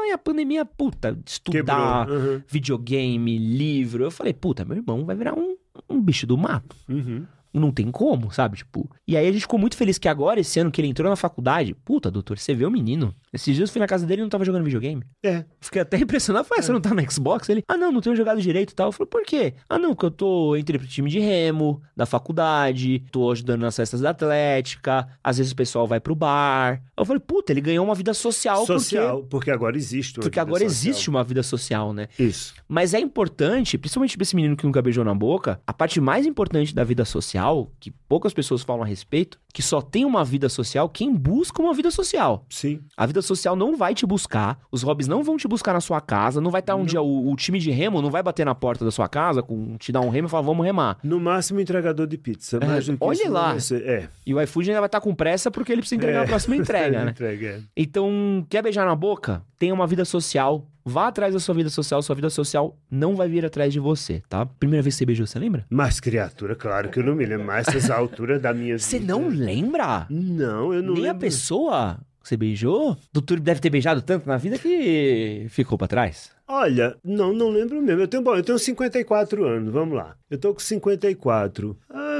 ai, a pandemia, puta, estudar, videogame, livro. Eu falei, puta, meu irmão vai virar um, um bicho do mato. Uhum. Não tem como, sabe? Tipo. E aí a gente ficou muito feliz que agora, esse ano que ele entrou na faculdade, puta, doutor, você vê o menino. Esses dias eu fui na casa dele e não tava jogando videogame. É. Fiquei até impressionado. Falei, "Ah, você não tá no Xbox? Ele, ah, não, não tenho jogado direito e tal. Eu falei, por quê? Ah, não, porque eu tô entre pro time de remo, da faculdade, tô ajudando nas festas da Atlética, às vezes o pessoal vai pro bar. Eu falei, puta, ele ganhou uma vida social, Social, porque, agora existe porque. Porque agora social. existe uma vida social, né? Isso. Mas é importante, principalmente pra esse menino que nunca beijou na boca, a parte mais importante da vida social, que poucas pessoas falam a respeito, que só tem uma vida social quem busca uma vida social. Sim. A vida social não vai te buscar, os hobbies não vão te buscar na sua casa, não vai estar um Não. dia o, o time de remo não vai bater na porta da sua casa, com, te dar um remo e falar, vamos remar. No máximo, entregador de pizza. que olha lá. É. E o iFood ainda vai estar com pressa porque ele precisa entregar É. a próxima [LAUGHS] entrega, né? Entrega, é. Então, quer beijar na boca? Tenha uma vida social. Vá atrás da sua vida social. Sua vida social não vai vir atrás de você, tá? Primeira vez que você beijou, você lembra? Mas, criatura, claro que eu não me lembro mais dessas [LAUGHS] alturas da minha Você vida. não lembra? Não, eu não Nem a lembro. pessoa que você beijou? Doutor deve ter beijado tanto na vida que ficou pra trás. Olha, não, não lembro mesmo. Eu tenho, bom, eu tenho 54 anos, vamos lá. Eu tô com 54. Ah,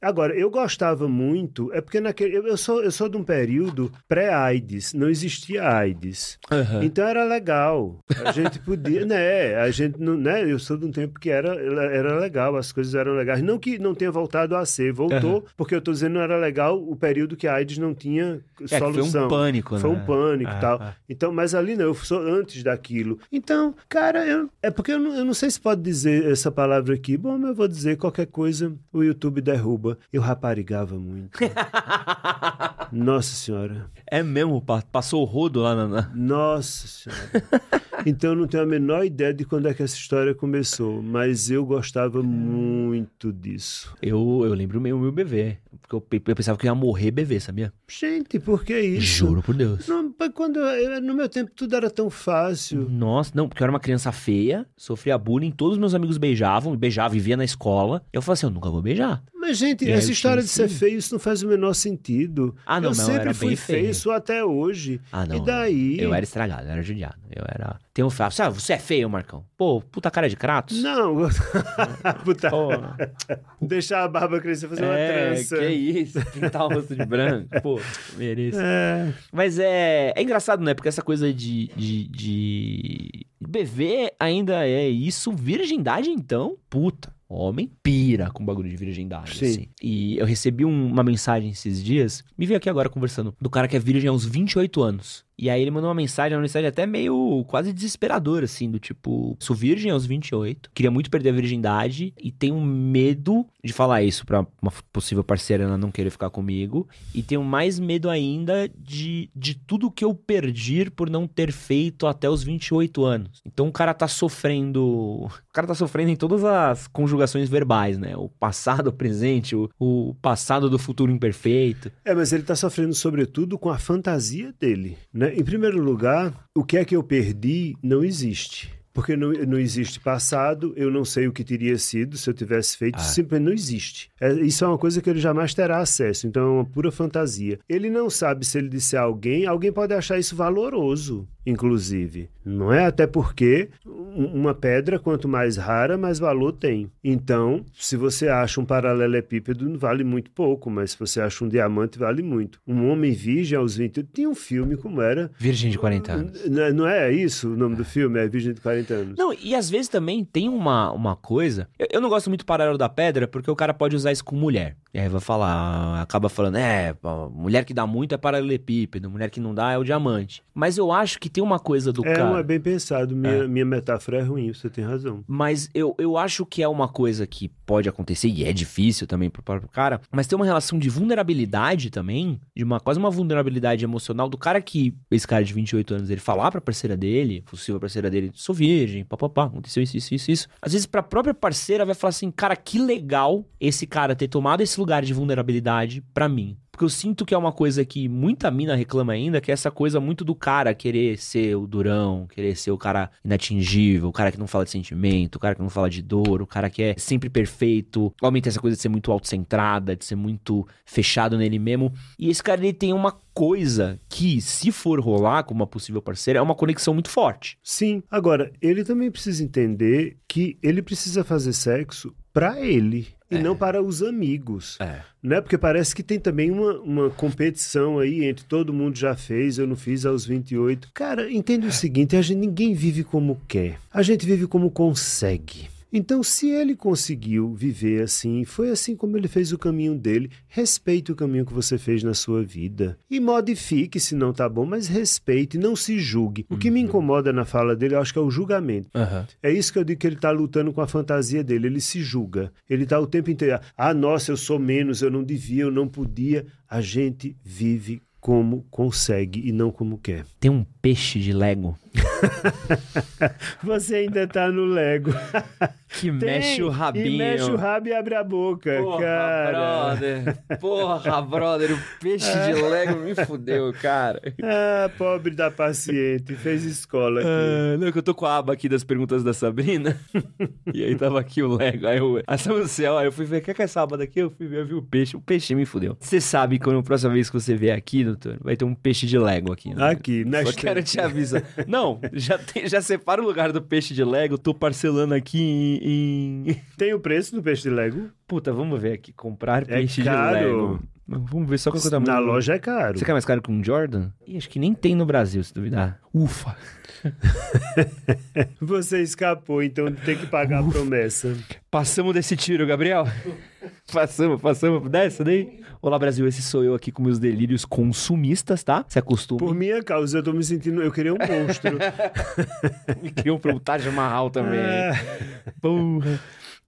Agora, eu gostava muito, é porque naquele, eu, eu sou, eu sou de um período pré-AIDS, não existia AIDS. Então era legal. A gente podia, [LAUGHS] né? A gente não, né? Eu sou de um tempo que era, era legal, as coisas eram legais. Não que não tenha voltado a ser, voltou, porque eu tô dizendo não era legal o período que a AIDS não tinha É, solução. foi um pânico, Foi né? um pânico e Ah, tal. ah. Então, mas ali não, eu sou antes daquilo. Então, cara, eu- é porque eu não, eu não sei se pode dizer essa palavra aqui. Bom, mas eu vou dizer qualquer coisa, o YouTube derruba. Eu raparigava muito. [LAUGHS] Nossa senhora. É mesmo, pa- passou o rodo lá na. na- Nossa senhora. Então eu não tenho a menor ideia de quando é que essa história começou, mas eu gostava muito disso. Eu, eu lembro meio meu bebê. Porque eu, eu pensava que eu ia morrer bebê, sabia? Gente, por que isso? Juro por Deus. Não, quando eu- no meu tempo tudo era tão fácil. Nossa, não, porque eu era uma criança feia, sofria bullying, todos os meus amigos beijavam, beijava, vivia na escola. Eu falei assim, eu nunca vou beijar. Mas, gente, E essa eu história de ser feio, isso não faz o menor sentido. Ah, não, eu eu sempre era fui feio, feio. sou até hoje. Ah, não. e daí? Eu era estragado, eu era judiado. Eu era. Tem um fato. Ah, você é feio, Marcão. Pô, puta cara de Kratos. Não, [LAUGHS] Puta, Pô, [LAUGHS] deixar a barba crescer, fazer uma é, trança. que isso, pintar o rosto de branco. Pô, mereço. É, Mas é, é engraçado, né? Porque essa coisa de, de, de beber ainda é isso. Virgindade, então, puta. Homem pira com bagulho de virgindade, Sim. assim. E eu recebi um- uma mensagem esses dias, me veio aqui agora conversando, do cara que é virgem há uns 28 anos. E aí ele mandou uma mensagem, uma mensagem até meio quase desesperadora, assim, do tipo, sou virgem aos 28, queria muito perder a virgindade e tenho medo de falar isso pra uma possível parceira ela não querer ficar comigo. E tenho mais medo ainda de, de tudo que eu perdi por não ter feito até os 28 anos. Então o cara tá sofrendo. O cara tá sofrendo em todas as conjugações verbais, né? O passado, o presente, o, o passado do futuro imperfeito. É, mas ele tá sofrendo sobretudo com a fantasia dele, né? Em primeiro lugar, o que é que eu perdi não existe. Porque não, não existe passado, eu não sei o que teria sido se eu tivesse feito, Ah. simplesmente não existe. É, isso é uma coisa que ele jamais terá acesso, então é uma pura fantasia. Ele não sabe se ele disser a alguém, alguém pode achar isso valoroso, inclusive. Não é? Até porque um- uma pedra, quanto mais rara, mais valor tem. Então, se você acha um paralelepípedo, vale muito pouco, mas se você acha um diamante, vale muito. Um homem virgem aos 20 Tinha um filme, como era? Virgem de 40 anos. N- Não é isso o nome do filme? É Virgem de 40 anos. Não, e às vezes também tem uma, uma coisa. Eu, eu não gosto muito do paralelo da pedra, porque o cara pode usar isso com mulher. E aí vai falar, acaba falando, é, mulher que dá muito é paralelepípedo, mulher que não dá é o diamante. Mas eu acho que tem uma coisa do É, cara. não é bem pensado. Minha, É. minha metáfora é ruim, você tem razão. Mas eu, eu acho que é uma coisa que pode acontecer, e é difícil também pro próprio cara, mas tem uma relação de vulnerabilidade também, de uma quase uma vulnerabilidade emocional do cara que, esse cara de 28 anos, ele falar pra parceira dele, possível parceira dele, sou virgem, papapá, aconteceu isso, isso, isso, isso. Às vezes pra própria parceira vai falar assim, cara, que legal esse cara ter tomado esse lugar de vulnerabilidade pra mim. Porque eu sinto que é uma coisa que muita mina reclama ainda, que é essa coisa muito do cara querer ser o durão, querer ser o cara inatingível, o cara que não fala de sentimento, o cara que não fala de dor, o cara que é sempre perfeito. O homem tem essa coisa de ser muito autocentrada, de ser muito fechado nele mesmo. E esse cara, ele tem uma coisa que, se for rolar com uma possível parceira, é uma conexão muito forte. Sim. Agora, ele também precisa entender que ele precisa fazer sexo pra ele e não para os amigos. É. Né? Porque parece que tem também uma, uma competição aí entre todo mundo já fez, eu não fiz aos 28. Cara, entende o seguinte: a gente, ninguém vive como quer, a gente vive como consegue. Então, se ele conseguiu viver assim, foi assim como ele fez o caminho dele, respeite o caminho que você fez na sua vida. E modifique se não tá bom, mas respeite, não se julgue. O que me incomoda na fala dele, eu acho que é o julgamento. É isso que eu digo que ele tá lutando com a fantasia dele. Ele se julga. Ele tá o tempo inteiro. Ah, nossa, eu sou menos, eu não devia, eu não podia. A gente vive como consegue e não como quer. Tem um peixe de Lego [LAUGHS] Você ainda tá no Lego. [LAUGHS] que mexe o rabinho. E mexe o rabo e abre a boca, Porra, cara. brother. Porra, brother. O peixe de [LAUGHS] Lego me fudeu, cara. Ah, pobre da paciente. Fez escola aqui. Ah, não, que eu tô com a aba aqui das perguntas da Sabrina. [LAUGHS] e aí tava aqui o Lego. Aí eu, o céu? Aí eu fui ver, o que é é essa aba daqui? Eu fui ver, eu vi o peixe. O peixe me fudeu. Você sabe que quando a próxima vez que você vier aqui, doutor, vai ter um peixe de Lego aqui. Né? Aqui, na Só estante. quero te avisar. Não, já, tem, já separa o lugar do peixe de Lego. Tô parcelando aqui em... em- Tem o preço do peixe de Lego? Puta, vamos ver aqui. Comprar É peixe de caro. Lego. Vamos ver só qual que. Na loja é caro. Você quer mais caro que um Jordan? Ih, acho que nem tem no Brasil, se duvidar. Ufa. [LAUGHS] Você escapou, então tem que pagar a promessa. Passamos desse tiro, Gabriel. passamos, passamos dessa daí. Olá, Brasil, esse sou eu aqui com meus delírios consumistas, tá? Se acostuma. Por minha causa, eu tô me sentindo. Eu queria um monstro. [LAUGHS] Me criou um Taj Mahal também. Ah, Porra.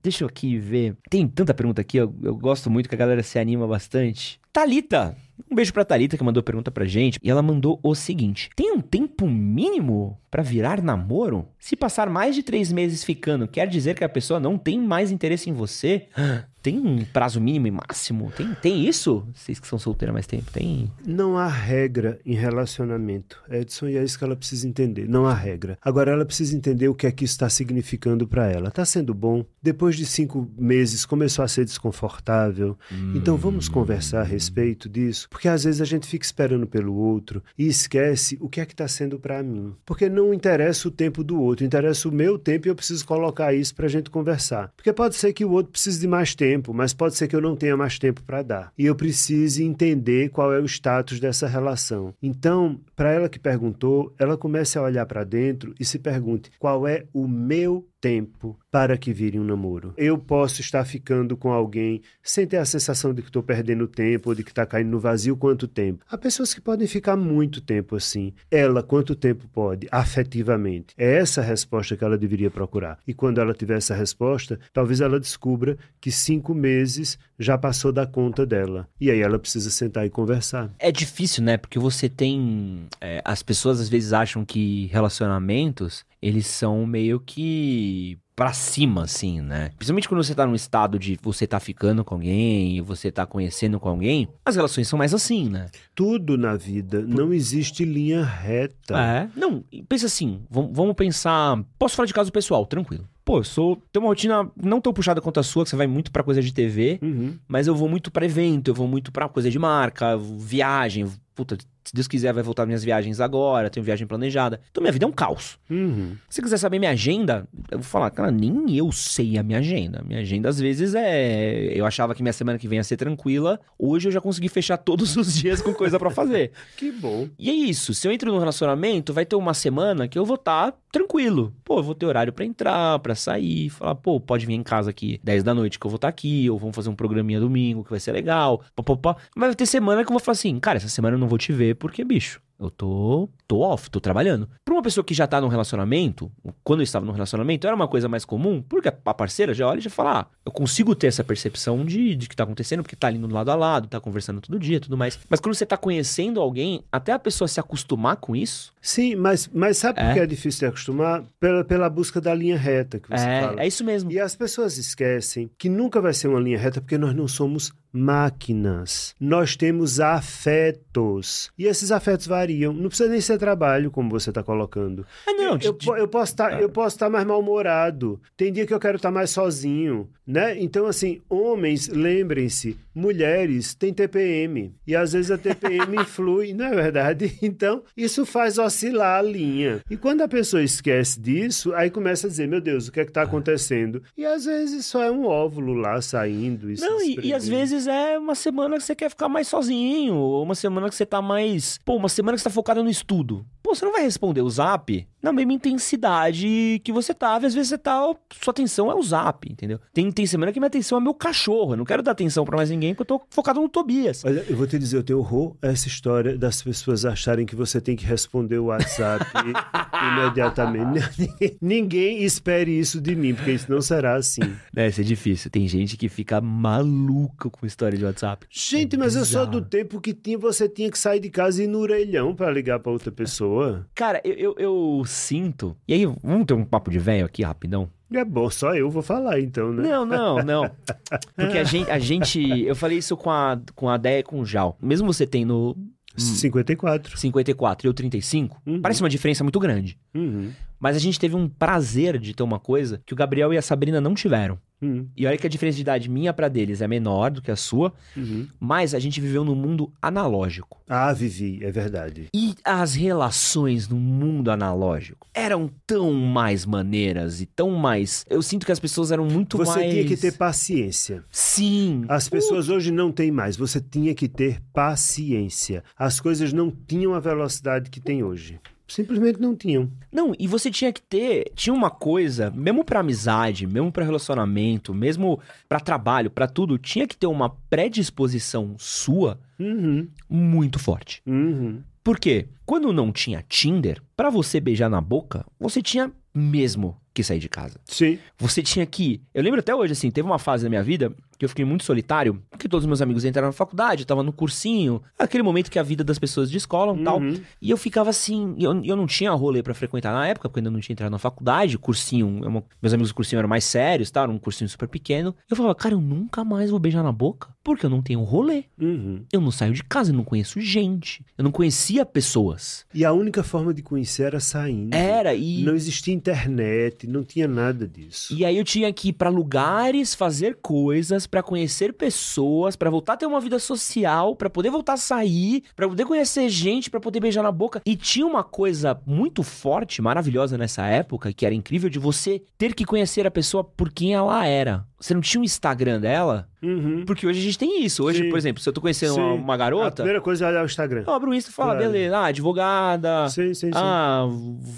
Deixa eu aqui ver. Tem tanta pergunta aqui, eu, eu gosto muito que a galera se anima bastante. Talita, Um beijo pra Thalita que mandou pergunta pra gente. E ela mandou o seguinte: Tem um tempo mínimo pra virar namoro? Se passar mais de três meses ficando, quer dizer que a pessoa não tem mais interesse em você? [GASPS] Tem um prazo mínimo e máximo? Tem, tem isso? Vocês que são solteiros há mais tempo, tem? Não há regra em relacionamento, Edson, e é isso que ela precisa entender. Não há regra. Agora, ela precisa entender o que é que isso está significando para ela. Está sendo bom? Depois de cinco meses começou a ser desconfortável. Hum. Então, vamos conversar a respeito disso? Porque às vezes a gente fica esperando pelo outro e esquece o que é que está sendo para mim. Porque não interessa o tempo do outro, interessa o meu tempo e eu preciso colocar isso para a gente conversar. Porque pode ser que o outro precise de mais tempo tempo, mas pode ser que eu não tenha mais tempo para dar. E eu precise entender qual é o status dessa relação. Então, para ela que perguntou, ela comece a olhar para dentro e se pergunte: qual é o meu tempo para que vire um namoro. Eu posso estar ficando com alguém sem ter a sensação de que estou perdendo tempo ou de que está caindo no vazio quanto tempo. Há pessoas que podem ficar muito tempo assim. Ela, quanto tempo pode, afetivamente? É essa a resposta que ela deveria procurar. E quando ela tiver essa resposta, talvez ela descubra que cinco meses já passou da conta dela. E aí ela precisa sentar e conversar. É difícil, né? Porque você tem. é, as pessoas às vezes acham que relacionamentos eles são meio que pra cima, assim, né? Principalmente quando você tá num estado de você tá ficando com alguém, você tá conhecendo com alguém, as relações são mais assim, né? Tudo na vida, não existe linha reta. É. Não, pensa assim, vam- vamos pensar. Posso falar de caso pessoal, tranquilo. Pô, eu sou. Tem uma rotina não tão puxada quanto a sua, que você vai muito pra coisa de TV, Uhum. mas eu vou muito pra evento, eu vou muito pra coisa de marca, viagem. Puta, se Deus quiser, vai voltar minhas viagens agora, tenho viagem planejada. Então minha vida é um caos. Uhum. Se você quiser saber minha agenda, eu vou falar, cara, nem eu sei a minha agenda. Minha agenda, às vezes, é. Eu achava que minha semana que vem ia ser tranquila. Hoje eu já consegui fechar todos os [LAUGHS] dias com coisa pra fazer. Que bom. E é isso. Se eu entro num relacionamento, vai ter uma semana que eu vou estar tranquilo. Pô, eu vou ter horário pra entrar, pra sair, falar, pô, pode vir em casa aqui 10 da noite que eu vou estar aqui, ou vamos fazer um programinha domingo que vai ser legal. Pá, pá, pá. Mas vai ter semana que eu vou falar assim, cara, essa semana eu não vou te ver porque, bicho, eu tô, tô off, tô trabalhando. Pra uma pessoa que já tá num relacionamento, quando eu estava num relacionamento, era uma coisa mais comum, porque a parceira já olha e já fala, ah, eu consigo ter essa percepção de, de que tá acontecendo, porque tá ali no lado a lado, tá conversando todo dia, tudo mais. Mas quando você tá conhecendo alguém, até a pessoa se acostumar com isso, Sim, mas, mas sabe por É. que é difícil de acostumar? Pela, pela busca da linha reta que você fala. é, é isso mesmo. E as pessoas esquecem que nunca vai ser uma linha reta porque nós não somos máquinas. Nós temos afetos. E esses afetos variam. Não precisa nem ser trabalho, como você está colocando. Ah, não, eu, eu, eu posso estar eu posso estar mais mal-humorado. Tem dia que eu quero estar mais sozinho, né? Então assim, homens, lembrem-se, mulheres têm TPM e às vezes a TPM influi, [LAUGHS] não é verdade? [LAUGHS] Então, isso faz oscilar a linha. E quando a pessoa esquece disso, aí começa a dizer, meu Deus, o que é que está acontecendo? E às vezes só é um óvulo lá saindo e se Não, e, e às vezes é uma semana que você quer ficar mais sozinho, ou uma semana que você tá mais. Pô, uma semana que você tá focado no estudo. Pô, você não vai responder o zap na mesma intensidade que você tava. e Às vezes você tá. Sua atenção é o zap, entendeu? Tem, tem semana que minha atenção é meu cachorro. Eu não quero dar atenção pra mais ninguém porque eu tô focado no Tobias. Olha, eu vou te dizer, eu tenho horror a essa história das pessoas acharem que você tem que responder o WhatsApp [LAUGHS] imediatamente. Ninguém- espere isso de mim, porque isso não será assim. Deve ser difícil. Tem gente que fica maluca com história de WhatsApp. Gente, mas eu sou bizarro. do tempo que tinha, você tinha que sair de casa e ir no orelhão pra ligar pra outra pessoa. Cara, eu, eu, eu sinto. E aí, vamos ter um papo de velho aqui rapidão? É bom, só eu vou falar então, né? Não, não, não. [LAUGHS] Porque a gente, a gente. Eu falei isso com a, com a Déia e com o Jal. Mesmo você tendo 54. 54 e eu 35, Uhum. parece uma diferença muito grande. Uhum. Mas a gente teve um prazer de ter uma coisa que o Gabriel e a Sabrina não tiveram. Uhum. E olha que a diferença de idade minha pra deles é menor do que a sua, Uhum. mas a gente viveu num mundo analógico. Ah, Vivi, é verdade. E as relações no mundo analógico eram tão mais maneiras e tão mais. Eu sinto que as pessoas eram muito Você mais. tinha que ter paciência. Sim. As pessoas hoje não têm mais. Você tinha que ter paciência. As coisas não tinham a velocidade que tem hoje. Simplesmente não tinham. Não, e você tinha que ter. Tinha uma coisa, mesmo pra amizade, mesmo pra relacionamento, mesmo pra trabalho, pra tudo, tinha que ter uma predisposição sua Uhum, muito forte. uhum. Por quê? Quando não tinha Tinder, pra você beijar na boca, você tinha mesmo que sair de casa. Sim. Você tinha que. Eu lembro até hoje, assim, teve uma fase da minha vida que eu fiquei muito solitário, porque todos os meus amigos entraram na faculdade, eu tava no cursinho, aquele momento que a vida das pessoas descolam e tal. Uhum. E eu ficava assim, eu, eu não tinha rolê pra frequentar na época, porque eu ainda não tinha entrado na faculdade, cursinho, é uma- meus amigos do cursinho eram mais sérios, tá? Era um cursinho super pequeno. Eu falava, cara, eu nunca mais vou beijar na boca, porque eu não tenho rolê. Uhum. Eu não saio de casa, eu não conheço gente. Eu não conhecia pessoas. E a única forma de conhecer era saindo. Era, e. Não existia internet, não tinha nada disso. E aí eu tinha que ir pra lugares, fazer coisas, pra conhecer pessoas, pra voltar a ter uma vida social, pra poder voltar a sair, pra poder conhecer gente, pra poder beijar na boca. E tinha uma coisa muito forte, maravilhosa nessa época, que era incrível de você ter que conhecer a pessoa por quem ela era. Você não tinha um Instagram dela, Uhum. porque hoje a gente tem isso. Hoje, Sim. por exemplo, se eu tô conhecendo uma, Sim. uma A garota, primeira coisa é olhar o Instagram. eu abro o Insta e falo, ah, Claro. beleza, ah, advogada, Sim, sim, sim. ah,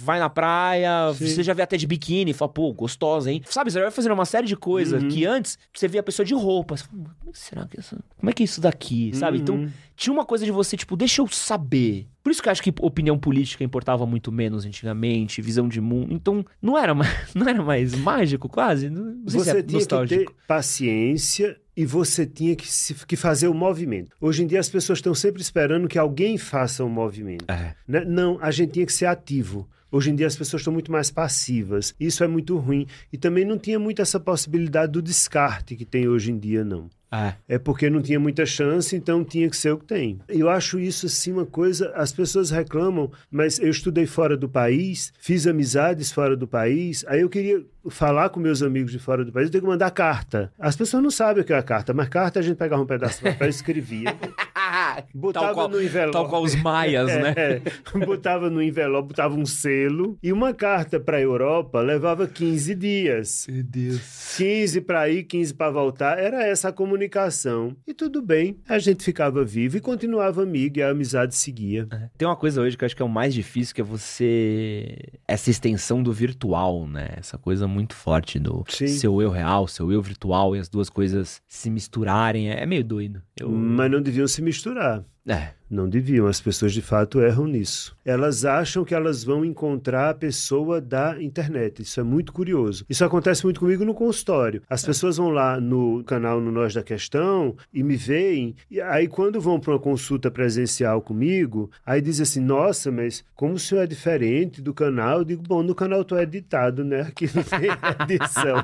vai na praia, Sim. você já vê até de biquíni, fala, pô, gostosa, hein? Sabe, você vai fazendo uma série de coisas Uhum. que antes você via a pessoa de roupa. Você fala, como é que será que é isso? Como é que é isso daqui, sabe? Então, Uhum. tinha uma coisa de você, tipo, deixa eu saber. Por isso que eu acho que opinião política importava muito menos antigamente, visão de mundo. Então, não era mais, [LAUGHS] não era mais mágico, quase? Não não sei se Você é tinha que nostálgico. ter paciência e você tinha que, se- que fazer o movimento. Hoje em dia as pessoas estão sempre esperando que alguém faça o movimento. É. né? Não, a gente tinha que ser ativo. Hoje em dia as pessoas estão muito mais passivas. Isso é muito ruim. E também não tinha muito essa possibilidade do descarte que tem hoje em dia, não. É. É porque não tinha muita chance, então tinha que ser o que tem. Eu acho isso assim uma coisa. As pessoas reclamam, mas eu estudei fora do país, fiz amizades fora do país. Aí eu queria falar com meus amigos de fora do país, eu tenho que mandar carta. As pessoas não sabem o que é a carta, mas carta a gente pegava um pedaço de papel e escrevia. [LAUGHS] Botava tal, qual, no envelope. tal qual os maias, [LAUGHS] né? É, botava no envelope, botava um selo. E uma carta para a Europa levava 15 dias. Meu Deus. 15 para ir, 15 para voltar. Era essa a comunicação. E tudo bem, a gente ficava vivo e continuava amigo e a amizade seguia. Tem uma coisa hoje que eu acho que é o mais difícil, que é você. Essa extensão do virtual, né? Essa coisa muito forte do Sim. seu eu real, seu eu virtual e as duas coisas se misturarem. É meio doido. Eu... Mas não deviam se misturar. É. Não deviam, as pessoas de fato erram nisso. Elas acham que elas vão encontrar a pessoa da internet. Isso é muito curioso. Isso acontece muito comigo no consultório. As pessoas vão lá no canal no Nós da Questão e me veem, e aí quando vão para uma consulta presencial comigo, aí dizem assim: Nossa, mas como o senhor é diferente do canal? Eu digo: Bom, no canal tô editado, né? Aqui não tem [LAUGHS] edição.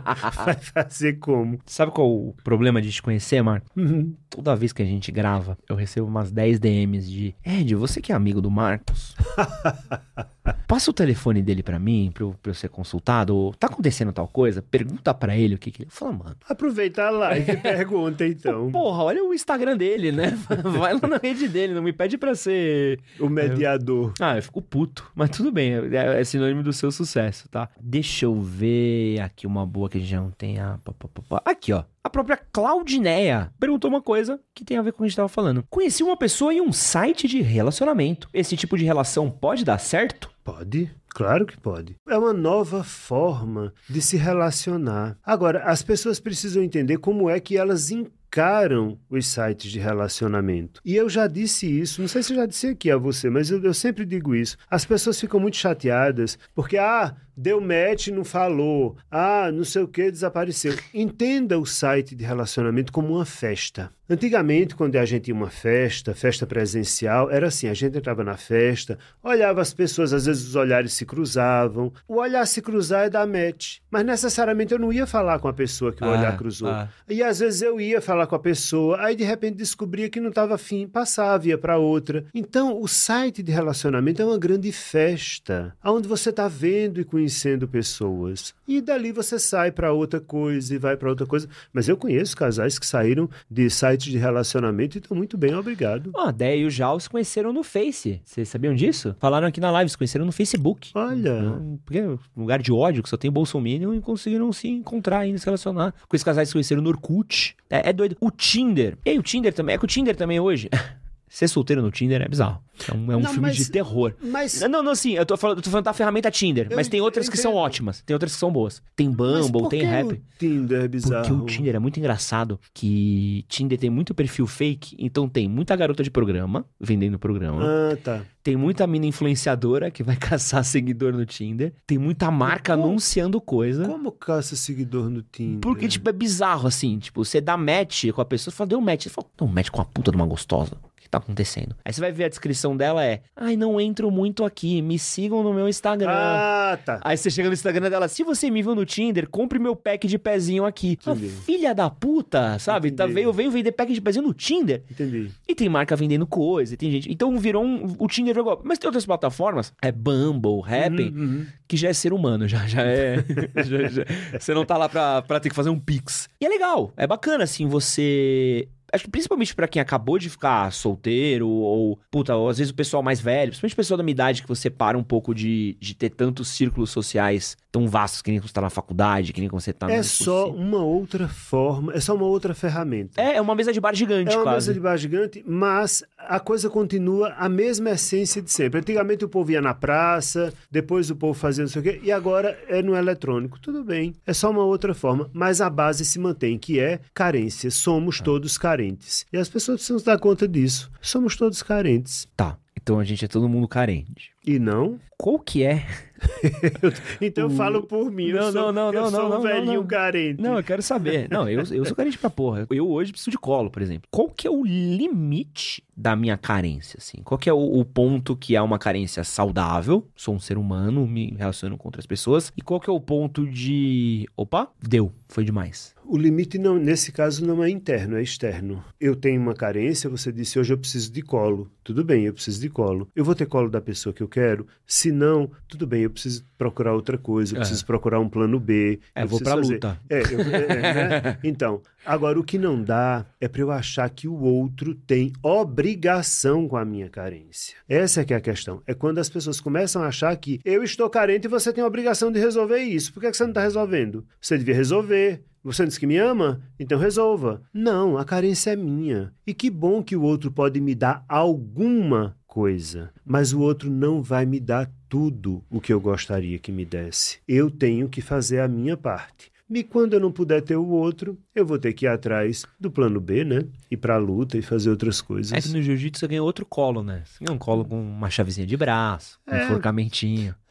Vai fazer como? Sabe qual o problema de te conhecer, Marco? Uhum. Toda vez que a gente grava, eu recebo umas 10 DMs de Ed, você que é amigo do Marcos? [LAUGHS] Passa o telefone dele pra mim, pra eu, pra eu ser consultado. Ou, tá acontecendo tal coisa? Pergunta pra ele o que que ele... Fala, mano, Aproveita a live e pergunta então. [LAUGHS] porra, olha o Instagram dele, né? [LAUGHS] Vai lá na rede dele, não me pede pra ser O mediador. Ah, eu fico puto. Mas tudo bem, é, é sinônimo do seu sucesso, tá? Deixa eu ver aqui uma boa que a gente já não tem. Ah, pá, pá, pá, pá. Aqui, ó. A própria Claudineia perguntou uma coisa que tem a ver com o que a gente tava falando. Conheci uma pessoa em um site de relacionamento. Esse tipo de relação pode dar certo? Pode, claro que pode. É uma nova forma de se relacionar. Agora, as pessoas precisam entender como é que elas encaram os sites de relacionamento. E eu já disse isso, não sei se eu já disse aqui a você, mas eu, eu sempre digo isso. As pessoas ficam muito chateadas porque, ah, deu match, não falou. Ah, não sei o que, desapareceu. Entenda o site de relacionamento como uma festa. Antigamente, quando a gente ia uma festa, festa presencial, era assim: a gente entrava na festa, olhava as pessoas, às vezes os olhares se cruzavam. O olhar se cruzar é dar match. Mas necessariamente eu não ia falar com a pessoa que o Ah, olhar cruzou. ah. E às vezes eu ia falar com a pessoa, aí de repente descobria que não estava afim, passava, ia para outra. Então, o site de relacionamento é uma grande festa, onde você está vendo e conhecendo pessoas. E dali você sai para outra coisa e vai para outra coisa. Mas eu conheço casais que saíram de sites de relacionamento e estão muito bem, obrigado. Ó, a Déia e o Jal se conheceram no Face. Vocês sabiam disso? Falaram aqui na live, se conheceram no Facebook. Olha. Então, Porque é um lugar de ódio, que só tem Bolsominion, e conseguiram se encontrar e se relacionar. Com esses casais que se conheceram no Orkut. É, é doido. O Tinder. E aí, o Tinder também. É que o Tinder também hoje. [LAUGHS] ser solteiro no Tinder é bizarro. É um, é um Não, filme mas- de terror. Mas Não, não, assim, eu tô falando, eu tô falando da ferramenta Tinder, Eu mas tem outras que são ótimas, tem outras que são boas. Tem Bumble, tem Rap. o Tinder é bizarro. Porque o Tinder é muito engraçado que Tinder tem muito perfil fake, então tem muita garota de programa vendendo programa, Ah, tá. tem muita mina influenciadora que vai [LAUGHS] caçar seguidor no Tinder, tem muita marca como- anunciando coisa. Como caça seguidor no Tinder? Porque, tipo, é bizarro, assim. Tipo, você dá match com a pessoa, você fala, deu match. Você fala, deu match com a puta de uma gostosa. Que tá acontecendo? Aí você vai ver a descrição dela é, ai, não entro muito aqui, me sigam no meu Instagram. Ah, tá. Aí você chega no Instagram dela, se você me viu no Tinder, compre meu pack de pezinho aqui. Ah, filha da puta, sabe? Tá, Entendi. veio, veio vender pack de pezinho no Tinder. Entendi. E tem marca vendendo coisa, e tem gente. Então virou um. O Tinder virou. Mas tem outras plataformas, é Bumble, Happn, Uhum, uhum. que já é ser humano, já, já é. [LAUGHS] já- já- você não tá lá pra, pra ter que fazer um pix. E é legal, é bacana, assim, você. Acho que principalmente pra quem acabou de ficar solteiro, ou, puta, ou às vezes o pessoal mais velho, principalmente o pessoal da minha idade, que você para um pouco de, de ter tantos círculos sociais tão vastos, que nem quando você tá na faculdade, que nem quando você tá É só cursinho. uma outra forma, é só uma outra ferramenta. É, é uma mesa de bar gigante, É uma quase. mesa de bar gigante, mas a coisa continua a mesma essência de sempre. Antigamente o povo ia na praça, depois o povo fazia não sei o quê, e agora é no eletrônico. Tudo bem, é só uma outra forma, mas a base se mantém, que é carência. Somos Ah. todos carentes. E as pessoas precisam se dar conta disso. Somos todos carentes. Tá. Então a gente é todo mundo carente. E não? Qual que é? [LAUGHS] Então eu O- falo por mim. eu Não, sou, não, não, eu não, sou não, um não, velhinho não. carente. Não, eu quero saber. [LAUGHS] Não, eu, eu sou carente pra porra. Eu hoje preciso de colo, por exemplo. Qual que é o limite da minha carência, assim? Qual que é o, o ponto que é uma carência saudável? Sou um ser humano, me relaciono com outras pessoas. E qual que é o ponto de... Opa, deu, foi demais. O limite, não, nesse caso, não é interno, é externo. Eu tenho uma carência, você disse, hoje eu preciso de colo. Tudo bem, eu preciso de colo. Eu vou ter colo da pessoa que eu quero? Se não, tudo bem, eu preciso procurar outra coisa, eu É. preciso procurar um plano B. É, eu vou pra fazer- luta. É, eu- é, é, né? [LAUGHS] Então, agora o que não dá é para eu achar que o outro tem obrigação com a minha carência. Essa é que é a questão. É quando as pessoas começam a achar que eu estou carente e você tem a obrigação de resolver isso. Por que, é que você não está resolvendo? Você devia resolver. Você disse que me ama? Então resolva. Não, a carência é minha. E que bom que o outro pode me dar alguma coisa, mas o outro não vai me dar tudo o que eu gostaria que me desse. Eu tenho que fazer a minha parte. E quando eu não puder ter o outro, eu vou ter que ir atrás do plano B, né? Ir pra luta e fazer outras coisas. É que no jiu-jitsu você ganha outro colo, né? Você ganha um colo com uma chavezinha de braço, um É.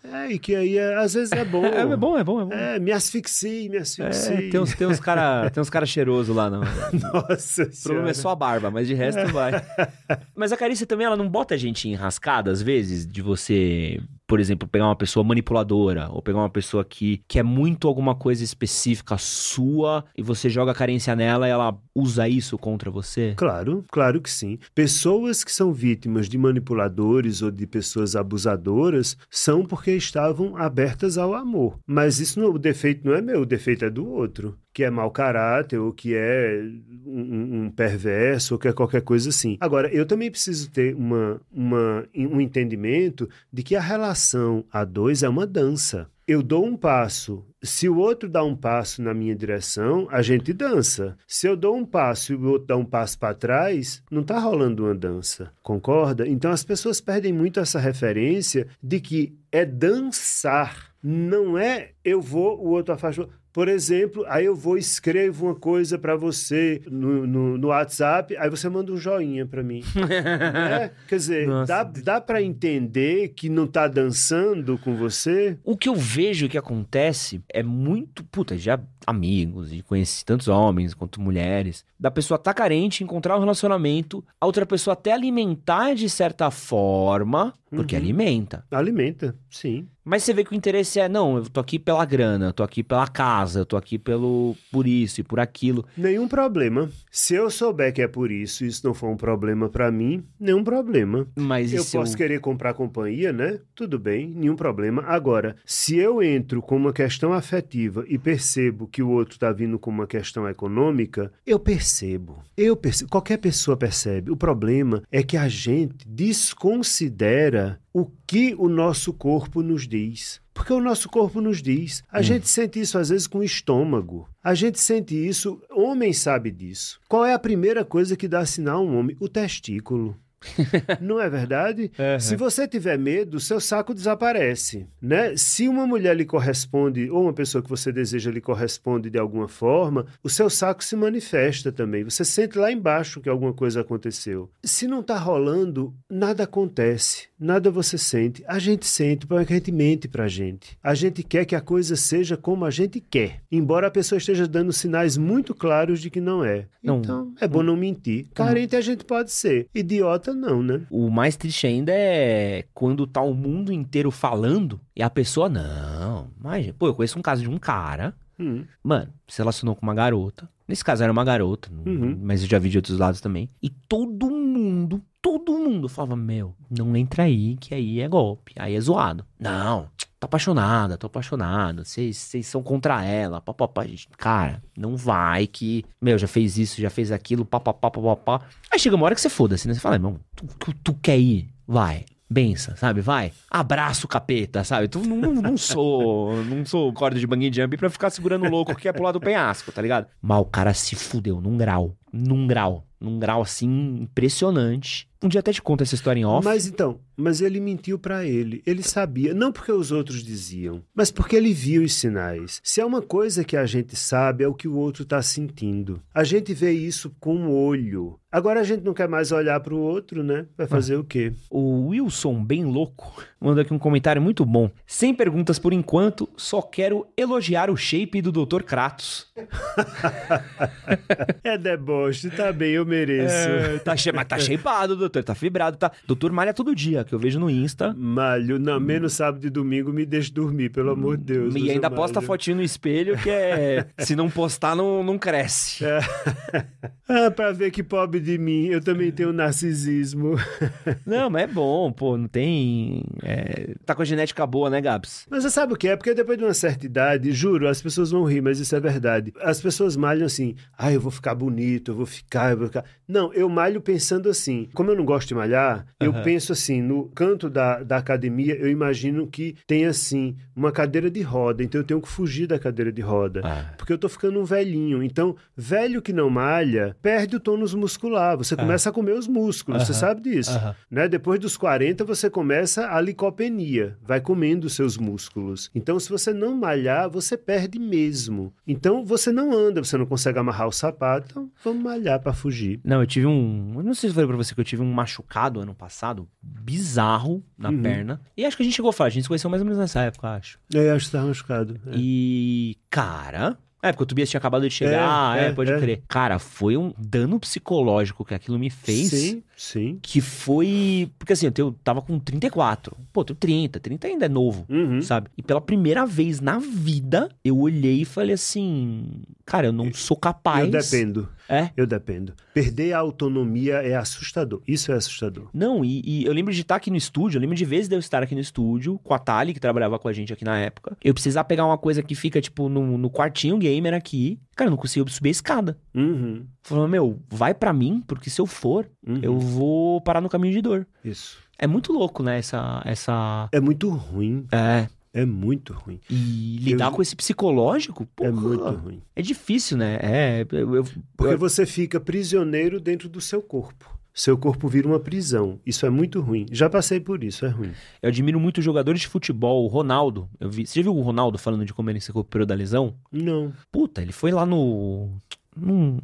É, e que aí é- às vezes é bom. É, é bom, é bom, é bom. É, me asfixie, me asfixie. É, tem uns, tem uns cara, tem uns cara cheiroso lá, não. [LAUGHS] Nossa O problema é só a barba, mas de resto vai. [LAUGHS] mas a carícia também, ela não bota a gente em rascada, às vezes, de você, por exemplo, pegar uma pessoa manipuladora, ou pegar uma pessoa que quer muito alguma coisa específica sua, e você joga a carência nela e ela usa isso contra você? Claro, claro que sim. Pessoas que são vítimas de manipuladores ou de pessoas abusadoras são porque estavam abertas ao amor. Mas isso não, o defeito não é meu, o defeito é do outro. Que é mau caráter, ou que é um, um- perverso, ou que é qualquer coisa assim. Agora, eu também preciso ter uma, uma, um entendimento de que a relação a dois é uma dança. Eu dou um passo. Se o outro dá um passo na minha direção, a gente dança. Se eu dou um passo e o outro dá um passo para trás, não está rolando uma dança. Concorda? Então as pessoas perdem muito essa referência de que é dançar. Não é eu vou, o outro afasta. Por exemplo, aí eu vou escrevo uma coisa para você no, no, no WhatsApp, aí você manda um joinha para mim. [LAUGHS] É, Quer dizer, Nossa. dá, dá para entender que não tá dançando com você? O que eu vejo que acontece é muito, puta, já amigos, e conheci tantos homens quanto mulheres, da pessoa tá carente, encontrar um relacionamento, a outra pessoa até alimentar de certa forma, porque Uhum. alimenta. Alimenta, sim. Mas você vê que o interesse é, não, eu tô aqui pela grana, eu tô aqui pela casa, eu tô aqui pelo por isso e por aquilo. Nenhum problema. Se eu souber que é por isso e isso não for um problema para mim, nenhum problema. Mas Eu posso querer comprar companhia, né? Tudo bem, nenhum problema. Agora, se eu entro com uma questão afetiva e percebo que o outro está vindo com uma questão econômica, eu percebo. Eu percebo. Qualquer pessoa percebe. O problema é que a gente desconsidera o que o nosso corpo nos diz. Porque o nosso corpo nos diz. A Hum. gente sente isso às vezes com o estômago. A gente sente isso, homem sabe disso. Qual é a primeira coisa que dá sinal a um homem? O testículo. [LAUGHS] Não é verdade? Uhum. Se você tiver medo, seu saco desaparece, né? Se uma mulher lhe corresponde ou uma pessoa que você deseja lhe corresponde de alguma forma, o seu saco se manifesta também. Você sente lá embaixo que alguma coisa aconteceu. Se não tá rolando, nada acontece, nada você sente. A gente sente, porque a gente mente pra gente. A gente quer que a coisa seja como a gente quer, embora a pessoa esteja dando sinais muito claros de que não é. Não. Então, é bom não mentir. Carente a gente pode ser, idiota não, né? O mais triste ainda é quando tá o mundo inteiro falando e a pessoa, não. Mas, pô, eu conheço um caso de um cara, Hum. mano, se relacionou com uma garota. Nesse caso era uma garota, Uhum. mas eu já vi de outros lados também. E todo mundo, todo mundo falava: Meu, não entra aí, que aí é golpe, aí é zoado. Não, tô apaixonada, tô apaixonado, vocês são contra ela, papapá. Cara, não vai que, meu, já fez isso, já fez aquilo, papapá, papapá. Aí chega uma hora que você foda-se, né? Você fala, irmão, tu, tu, tu quer ir? Vai. Bença, sabe? Vai. Abraço, capeta, sabe? Tu não, não, não sou. Não sou corda de bungee jump pra ficar segurando o louco que quer pular do penhasco, tá ligado? Mas o cara se fudeu num grau. Num grau. Num grau assim impressionante. Um dia até te conto essa história em off. Mas então, mas ele mentiu pra ele. Ele sabia, não porque os outros diziam, mas porque ele viu os sinais. Se há uma coisa que a gente sabe é o que o outro tá sentindo. A gente vê isso com o olho. Agora a gente não quer mais olhar pro outro, né? Vai fazer o quê? O Wilson, bem louco, mandou aqui um comentário muito bom. Sem perguntas por enquanto, só quero elogiar o shape do Dr. Kratos. [LAUGHS] É deboche, tá bem, eu mereço. É, tá, mas tá [LAUGHS] shapeado, doutor. Tá fibrado, tá. Doutor malha todo dia, que eu vejo no Insta. Malho, não, menos sábado e domingo me deixe dormir, pelo amor de Deus. E ainda eu posta malho. fotinho no espelho, que é. [LAUGHS] se não postar, não, não cresce. [LAUGHS] Ah, pra ver que pobre de mim, eu também tenho narcisismo. [LAUGHS] Não, mas é bom, pô. Não tem. é, Tá com a genética boa, né, Gabs? Mas você sabe o que é? Porque depois de uma certa idade, juro, as pessoas vão rir, mas isso é verdade. As pessoas malham assim, ah, eu vou ficar bonito, eu vou ficar, eu vou ficar. Não, eu malho pensando assim. Como eu não gosto de malhar, eu Aham. penso assim, no canto da, da academia, eu imagino que tem assim, uma cadeira de roda. Então eu tenho que fugir da cadeira de roda. Ah. Porque eu tô ficando um velhinho. Então, velho que não malha, perde o tônus muscular. Você começa a comer os músculos, você Aham. sabe disso. Aham. Né? Depois dos 40, você começa a licopenia, vai comendo os seus músculos. Então, se você não malhar, você perde mesmo. Então, você não anda, você não consegue amarrar o sapato, então vamos malhar para fugir. Não, eu tive um. Eu não sei se eu falei pra você que eu tive um machucado ano passado, bizarro na Uhum. perna. E acho que a gente chegou a falar, a gente se conheceu mais ou menos nessa época, acho. É, acho que tá machucado. É. E, cara. É, porque o Tobias tinha acabado de chegar, É, é, é, pode é. crer. Cara, foi um dano psicológico que aquilo me fez. Sim, sim. Que foi. Porque assim, eu tava com 34. Pô, tenho 30. 30 ainda é novo. Uhum. Sabe? E pela primeira vez na vida, eu olhei e falei assim: Cara, eu não sou capaz. Eu dependo. É. Eu dependo. Perder a autonomia é assustador. Isso é assustador. Não, e, e eu lembro de estar aqui no estúdio, eu lembro de vezes de eu estar aqui no estúdio, com a Tali, que trabalhava com a gente aqui na época. Eu precisar pegar uma coisa que fica, tipo, no, no quartinho gamer aqui. Cara, eu não consigo subir a escada. Uhum. Falando, meu, vai pra mim, porque se eu for, Uhum. eu vou parar no caminho de dor. Isso. É muito louco, né? Essa. essa... É muito ruim. É. É muito ruim. E lidar Eu- com esse psicológico, porra, É muito ruim. É difícil, né? É. Eu, eu- Porque você fica prisioneiro dentro do seu corpo. Seu corpo vira uma prisão. Isso é muito ruim. Já passei por isso, é ruim. eu admiro muito jogadores de futebol. O Ronaldo. Eu vi, você já viu o Ronaldo falando de como ele se recuperou da lesão? Não. Puta, ele foi lá no. Num,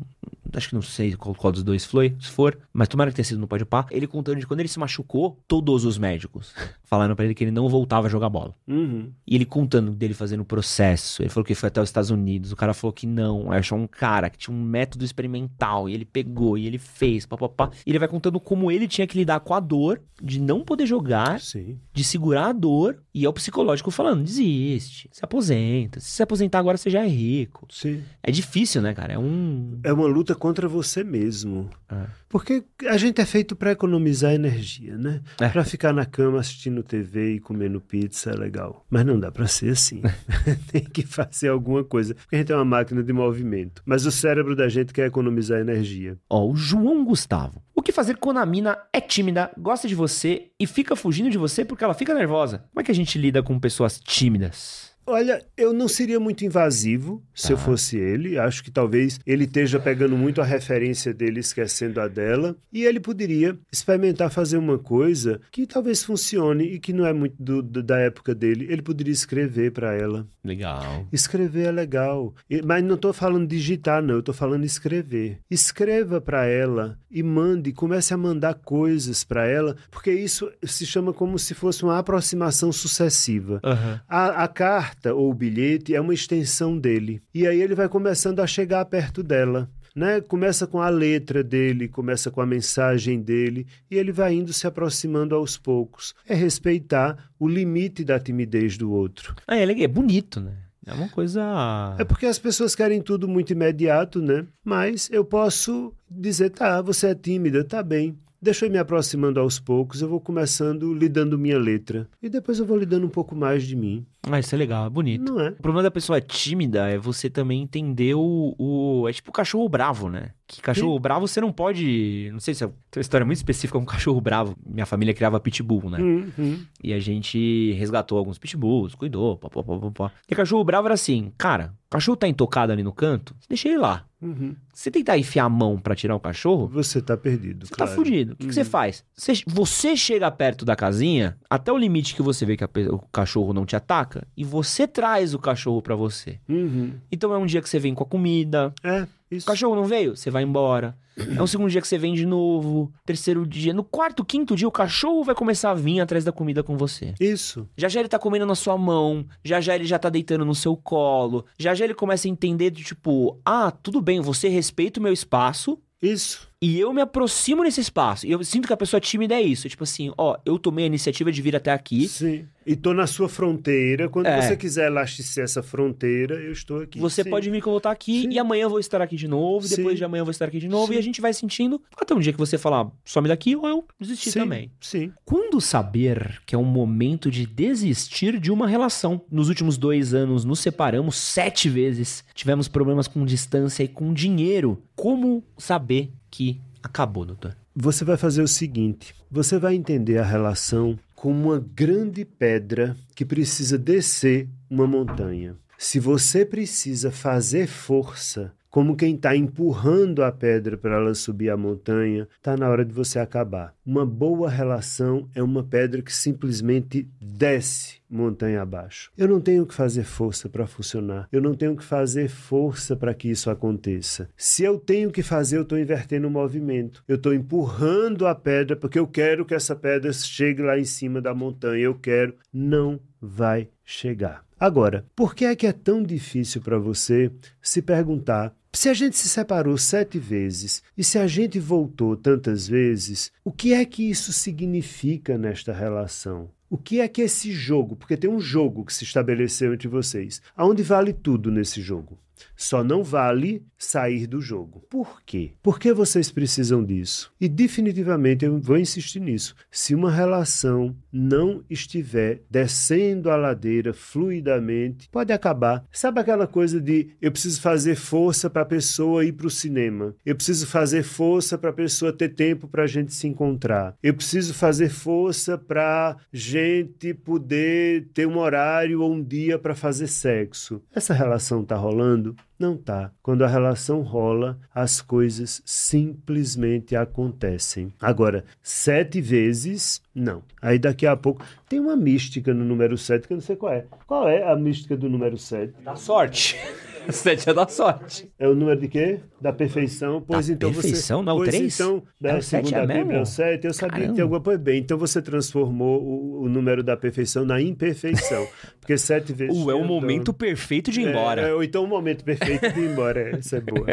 acho que não sei qual, qual dos dois foi, se for, mas tomara que tenha sido no Pode Pá. Ele contando de quando ele se machucou, todos os médicos [LAUGHS] falaram pra ele que ele não voltava a jogar bola. Uhum. E ele contando dele fazendo o processo. Ele falou que foi até os Estados Unidos. O cara falou que não. Aí achou um cara que tinha um método experimental. E ele pegou e ele fez. Papapá. E ele vai contando como ele tinha que lidar com a dor de não poder jogar, Sim. de segurar a dor. E é o psicológico falando: desiste, se aposenta. Se se aposentar agora, você já é rico. Sim. É difícil, né, cara? É um. É uma luta contra você mesmo. É. Porque a gente é feito para economizar energia, né? É. Pra ficar na cama assistindo TV e comendo pizza é legal. Mas não dá pra ser assim. [LAUGHS] [LAUGHS] Tem que fazer alguma coisa. Porque a gente é uma máquina de movimento. Mas o cérebro da gente quer economizar energia. Ó, o João Gustavo. O que fazer quando a mina é tímida, gosta de você e fica fugindo de você porque ela fica nervosa? Como é que a gente lida com pessoas tímidas? Olha, eu não seria muito invasivo se Tá. eu fosse ele. Acho que talvez ele esteja pegando muito a referência dele, esquecendo a dela. E ele poderia experimentar fazer uma coisa que talvez funcione e que não é muito do- do- da época dele. Ele poderia escrever para ela. Legal. Escrever é legal. Mas não estou falando digitar, não. Eu estou falando escrever. Escreva para ela e mande, comece a mandar coisas para ela, porque isso se chama como se fosse uma aproximação sucessiva. Aham. A, a carta ou o bilhete é uma extensão dele. E aí ele vai começando a chegar perto dela. Né? Começa com a letra dele, começa com a mensagem dele, e ele vai indo se aproximando aos poucos. É respeitar o limite da timidez do outro. Ah, é, é bonito, né? É uma coisa. É porque as pessoas querem tudo muito imediato, né? Mas eu posso dizer, tá, você é tímida, tá bem. Deixa eu ir me aproximando aos poucos, eu vou começando lhe dando minha letra. E depois eu vou lhe dando um pouco mais de mim. Ah, isso é legal, é bonito. Não é? O problema da pessoa tímida é você também entender o. o- é tipo o cachorro bravo, né? Que cachorro bravo você não pode. Não sei se é tem uma história muito específica com cachorro bravo. Minha família criava pitbull, né? Hum, hum. E a gente resgatou alguns pitbulls, cuidou, pá, pá, pá, pá, pá. E cachorro bravo era assim, cara, o cachorro tá intocado ali no canto, deixa ele lá. Uhum. Se tentar enfiar a mão pra tirar o cachorro, Você tá perdido, você claro. tá fudido. O que, que você Uhum. faz? Você, você chega perto da casinha, até o limite que você vê que a o cachorro não te ataca, e você traz o cachorro pra você. Uhum. Então é um dia que você vem com a comida, É, o isso. cachorro não veio, você vai embora. [CLEARS THROAT] É um segundo dia que você vem de novo, terceiro dia. No quarto, quinto dia, o cachorro vai começar a vir atrás da comida com você. Isso. Já já ele tá comendo na sua mão, já já ele já tá deitando no seu colo, já já ele começa a entender de tipo, ah, tudo bem, você respeita o meu espaço Isso. E eu me aproximo nesse espaço. E eu sinto que a pessoa tímida é isso, tipo assim, ó, eu tomei a iniciativa de vir até aqui, Sim. E tô na sua fronteira. Quando É. você quiser elasticar essa fronteira, eu estou aqui. você Sim. pode vir que eu vou estar aqui Sim. e amanhã eu vou estar aqui de novo, e depois Sim. de amanhã eu vou estar aqui de novo Sim. e a gente vai sentindo até um dia que você falar, some daqui ou eu desistir Sim, também. Sim. Quando saber que é um momento de desistir de uma relação? Nos últimos dois anos nos separamos sete vezes. Tivemos problemas com distância e com dinheiro. Como saber que acabou, doutor? Você vai fazer o seguinte: você vai entender a relação como uma grande pedra que precisa descer uma montanha. Se você precisa fazer força, como quem está empurrando a pedra para ela subir a montanha, está na hora de você acabar. Uma boa relação é uma pedra que simplesmente desce montanha abaixo. Eu não tenho que fazer força para funcionar. Eu não tenho que fazer força para que isso aconteça. Se eu tenho que fazer, eu estou invertendo o movimento. Eu estou empurrando a pedra porque eu quero que essa pedra chegue lá em cima da montanha. Eu quero. Não vai chegar. Agora, por que é que é tão difícil para você se perguntar se a gente se separou sete vezes e se a gente voltou tantas vezes, o que é que isso significa nesta relação? O que é que esse jogo, porque tem um jogo que se estabeleceu entre vocês, aonde vale tudo nesse jogo. Só não vale sair do jogo. Por quê? Por que vocês precisam disso? E definitivamente eu vou insistir nisso. Se uma relação não estiver descendo a ladeira fluidamente, pode acabar. Sabe aquela coisa de eu preciso fazer força para a pessoa ir para o cinema? Eu preciso fazer força para a pessoa ter tempo para a gente se encontrar. Eu preciso fazer força para gente poder ter um horário ou um dia para fazer sexo. Essa relação tá rolando? Não tá. Quando a relação rola, as coisas simplesmente acontecem. Agora, sete vezes, não. Aí daqui a pouco tem uma mística no número sete que eu não sei qual é. Qual é a mística do número sete? Da sorte. [LAUGHS] Sete é da sorte. É o número de quê? Da perfeição. Pois Da então perfeição, você. não é o pois três? então, da É o sete, segunda é Bíblia, é o 7. Eu sabia que Caramba. tem alguma coisa bem. Então você transformou o, o número da perfeição na imperfeição. [LAUGHS] Porque sete vezes. Uh, é o cheio, momento então- perfeito de ir É, embora. É, ou então o momento perfeito de ir embora. Essa [LAUGHS] é boa.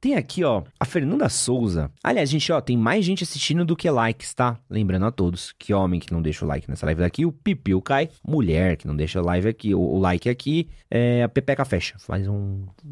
Tem aqui, ó, a Fernanda Souza. Aliás, gente, ó, tem mais gente assistindo do que likes, tá? Lembrando a todos que homem que não deixa o like nessa live daqui, o Pipiu cai. Mulher que não deixa o live aqui, o, o like aqui, é a Pepeca fecha. Faz um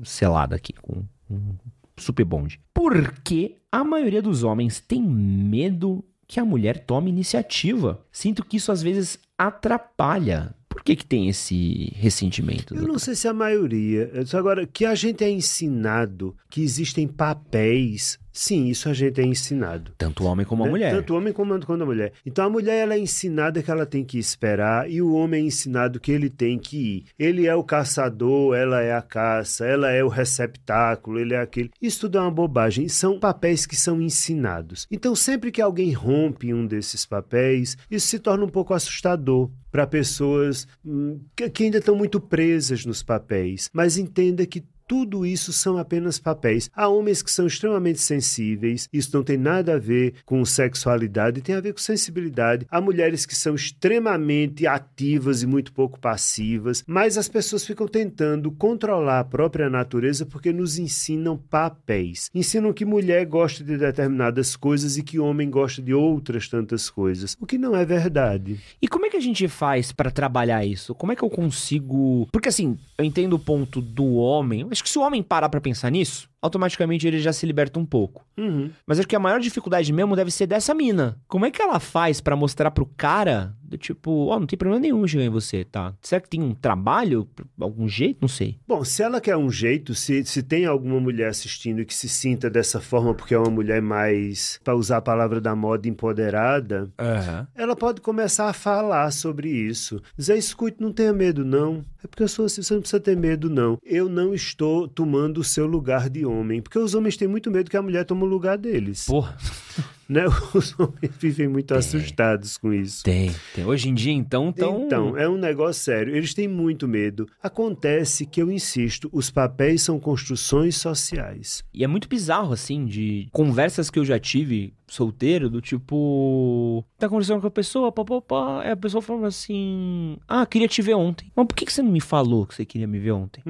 selado aqui com um super bonde. Por que a maioria dos homens tem medo que a mulher tome iniciativa? Sinto que isso às vezes atrapalha. Por que que tem esse ressentimento? Eu não sei se a maioria. Agora, que a gente é ensinado que existem papéis Sim, isso a gente é ensinado. Tanto o homem como a né? mulher. Tanto o homem como, como a mulher. Então a mulher ela é ensinada que ela tem que esperar e o homem é ensinado que ele tem que ir. Ele é o caçador, ela é a caça, ela é o receptáculo, ele é aquele. Isso tudo é uma bobagem. São papéis que são ensinados. Então sempre que alguém rompe um desses papéis, isso se torna um pouco assustador para pessoas hum, que, que ainda estão muito presas nos papéis. Mas entenda que tudo isso são apenas papéis. Há homens que são extremamente sensíveis, isso não tem nada a ver com sexualidade, tem a ver com sensibilidade. Há mulheres que são extremamente ativas e muito pouco passivas, mas as pessoas ficam tentando controlar a própria natureza porque nos ensinam papéis. Ensinam que mulher gosta de determinadas coisas e que homem gosta de outras tantas coisas, o que não é verdade. E como é que a gente faz para trabalhar isso? Como é que eu consigo. Porque assim, eu entendo o ponto do homem, acho que se o homem parar pra pensar nisso, automaticamente ele já se liberta um pouco. Uhum. Mas acho que a maior dificuldade mesmo deve ser dessa mina. Como é que ela faz pra mostrar pro cara, do tipo, ó, não tem problema nenhum chegar em você, tá? Será que tem um trabalho, algum jeito? Não sei. Bom, se ela quer um jeito, se, se tem alguma mulher assistindo que se sinta dessa forma porque é uma mulher mais, para usar a palavra da moda, empoderada, Aham. ela pode começar a falar sobre isso. Dizer, escute, não tenha medo, não. É porque eu sou assim, você não precisa ter medo, não. Eu não estou tomando o seu lugar de homem. Porque os homens têm muito medo que a mulher tome o lugar deles. Porra, [LAUGHS] Né? Os homens vivem muito assustados com isso. tem, tem. Hoje em dia, então, tão... Então, é um negócio sério. Eles têm muito medo. Acontece que, eu insisto, os papéis são construções sociais. E é muito bizarro, assim, de conversas que eu já tive solteiro, do tipo. Tá conversando com a pessoa, pá, pá, pá. Aí a pessoa falando assim: Ah, queria te ver ontem. Mas por que que você não me falou que você queria me ver ontem?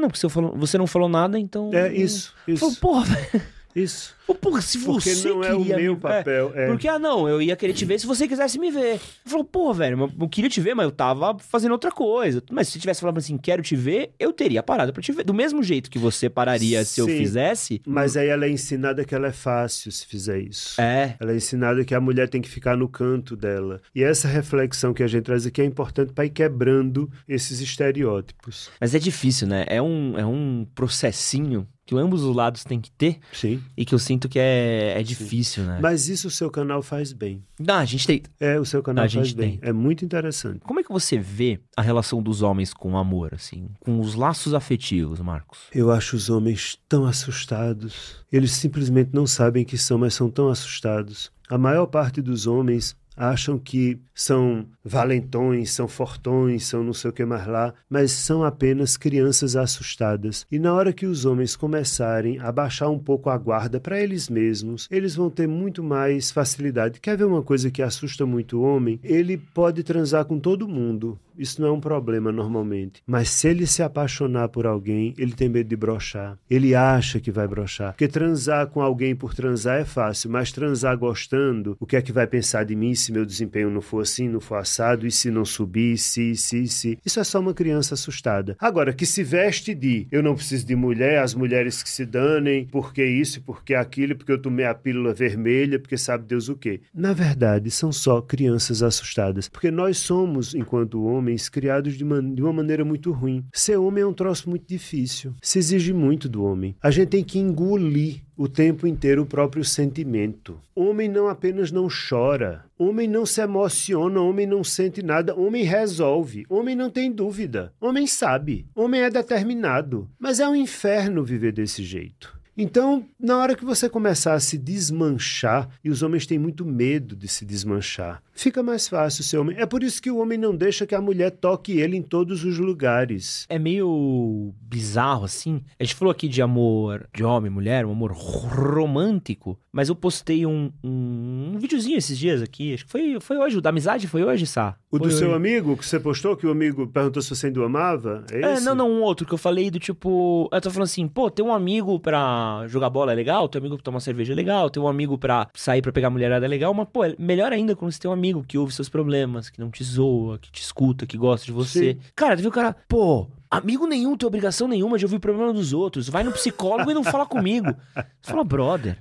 Não, porque você, falou, você não falou nada, então. É isso, isso, porra, velho. Isso. Porra, se Porque você não é o meu me- papel. É, É. Porque, ah, não, eu ia querer te ver se você quisesse me ver. Ele falou, pô, velho, eu queria te ver, mas eu tava fazendo outra coisa. Mas se tivesse falado assim, quero te ver, eu teria parado pra te ver. Do mesmo jeito que você pararia se eu fizesse. Mas aí ela é ensinada que ela é fácil se fizer isso. É. Ela é ensinada que a mulher tem que ficar no canto dela. E essa reflexão que a gente traz aqui é importante para ir quebrando esses estereótipos. Mas é difícil, né? É um, é um processinho que ambos os lados têm que ter Sim. e que eu sinto que é, é difícil, né? Mas isso o seu canal faz bem. Não, a gente tem. É, o seu canal A faz bem. tem. É muito interessante. Como é que você vê a relação dos homens com o amor, assim? Com os laços afetivos, Marcos? Eu acho os homens tão assustados. Eles simplesmente não sabem que são, mas são tão assustados. A maior parte dos homens acham que são valentões, são fortões, são não sei o que mais lá, mas são apenas crianças assustadas. E na hora que os homens começarem a baixar um pouco a guarda para eles mesmos, eles vão ter muito mais facilidade. Quer ver uma coisa que assusta muito o homem? Ele pode transar com todo mundo. Isso não é um problema normalmente. Mas se ele se apaixonar por alguém, ele tem medo de brochar. Ele acha que vai brochar. Porque transar com alguém por transar é fácil, mas transar gostando, o que é que vai pensar de mim se meu desempenho não for assim, não for assado, e se não subir, se, se, se. Isso é só uma criança assustada. Agora, que se veste de eu não preciso de mulher, as mulheres que se danem, porque isso, porque aquilo, porque eu tomei a pílula vermelha, porque sabe Deus o quê. Na verdade, são só crianças assustadas. Porque nós somos, enquanto homens, criados de, de uma maneira muito ruim. Ser homem é um troço muito difícil. Se exige muito do homem. A gente tem que engolir o tempo inteiro o próprio sentimento. Homem não apenas não chora, homem não se emociona, homem não sente nada, homem resolve, homem não tem dúvida, homem sabe, homem é determinado. Mas é um inferno viver desse jeito. Então, na hora que você começar a se desmanchar, e os homens têm muito medo de se desmanchar, fica mais fácil ser homem. É por isso que o homem não deixa que a mulher toque ele em todos os lugares. É meio bizarro, assim. A gente falou aqui de amor de homem e mulher, um amor romântico, mas eu postei um, um, um videozinho esses dias aqui, acho que foi, foi hoje, o da amizade foi hoje, Sá? O Foi do seu hoje. amigo, que você postou, que o amigo perguntou se você ainda o amava? É, É, não, não, um outro que eu falei do tipo. Eu tô falando assim, pô, tem um amigo pra jogar bola é legal, tem um amigo pra tomar cerveja é legal, tem um amigo pra sair pra pegar mulherada é legal, mas, pô, é melhor ainda quando você tem um amigo que ouve seus problemas, que não te zoa, que te escuta, que gosta de você. Sim. Cara, tu viu o cara, pô. Amigo nenhum tem obrigação nenhuma de ouvir o problema dos outros. Vai no psicólogo e não fala comigo. Você fala, brother.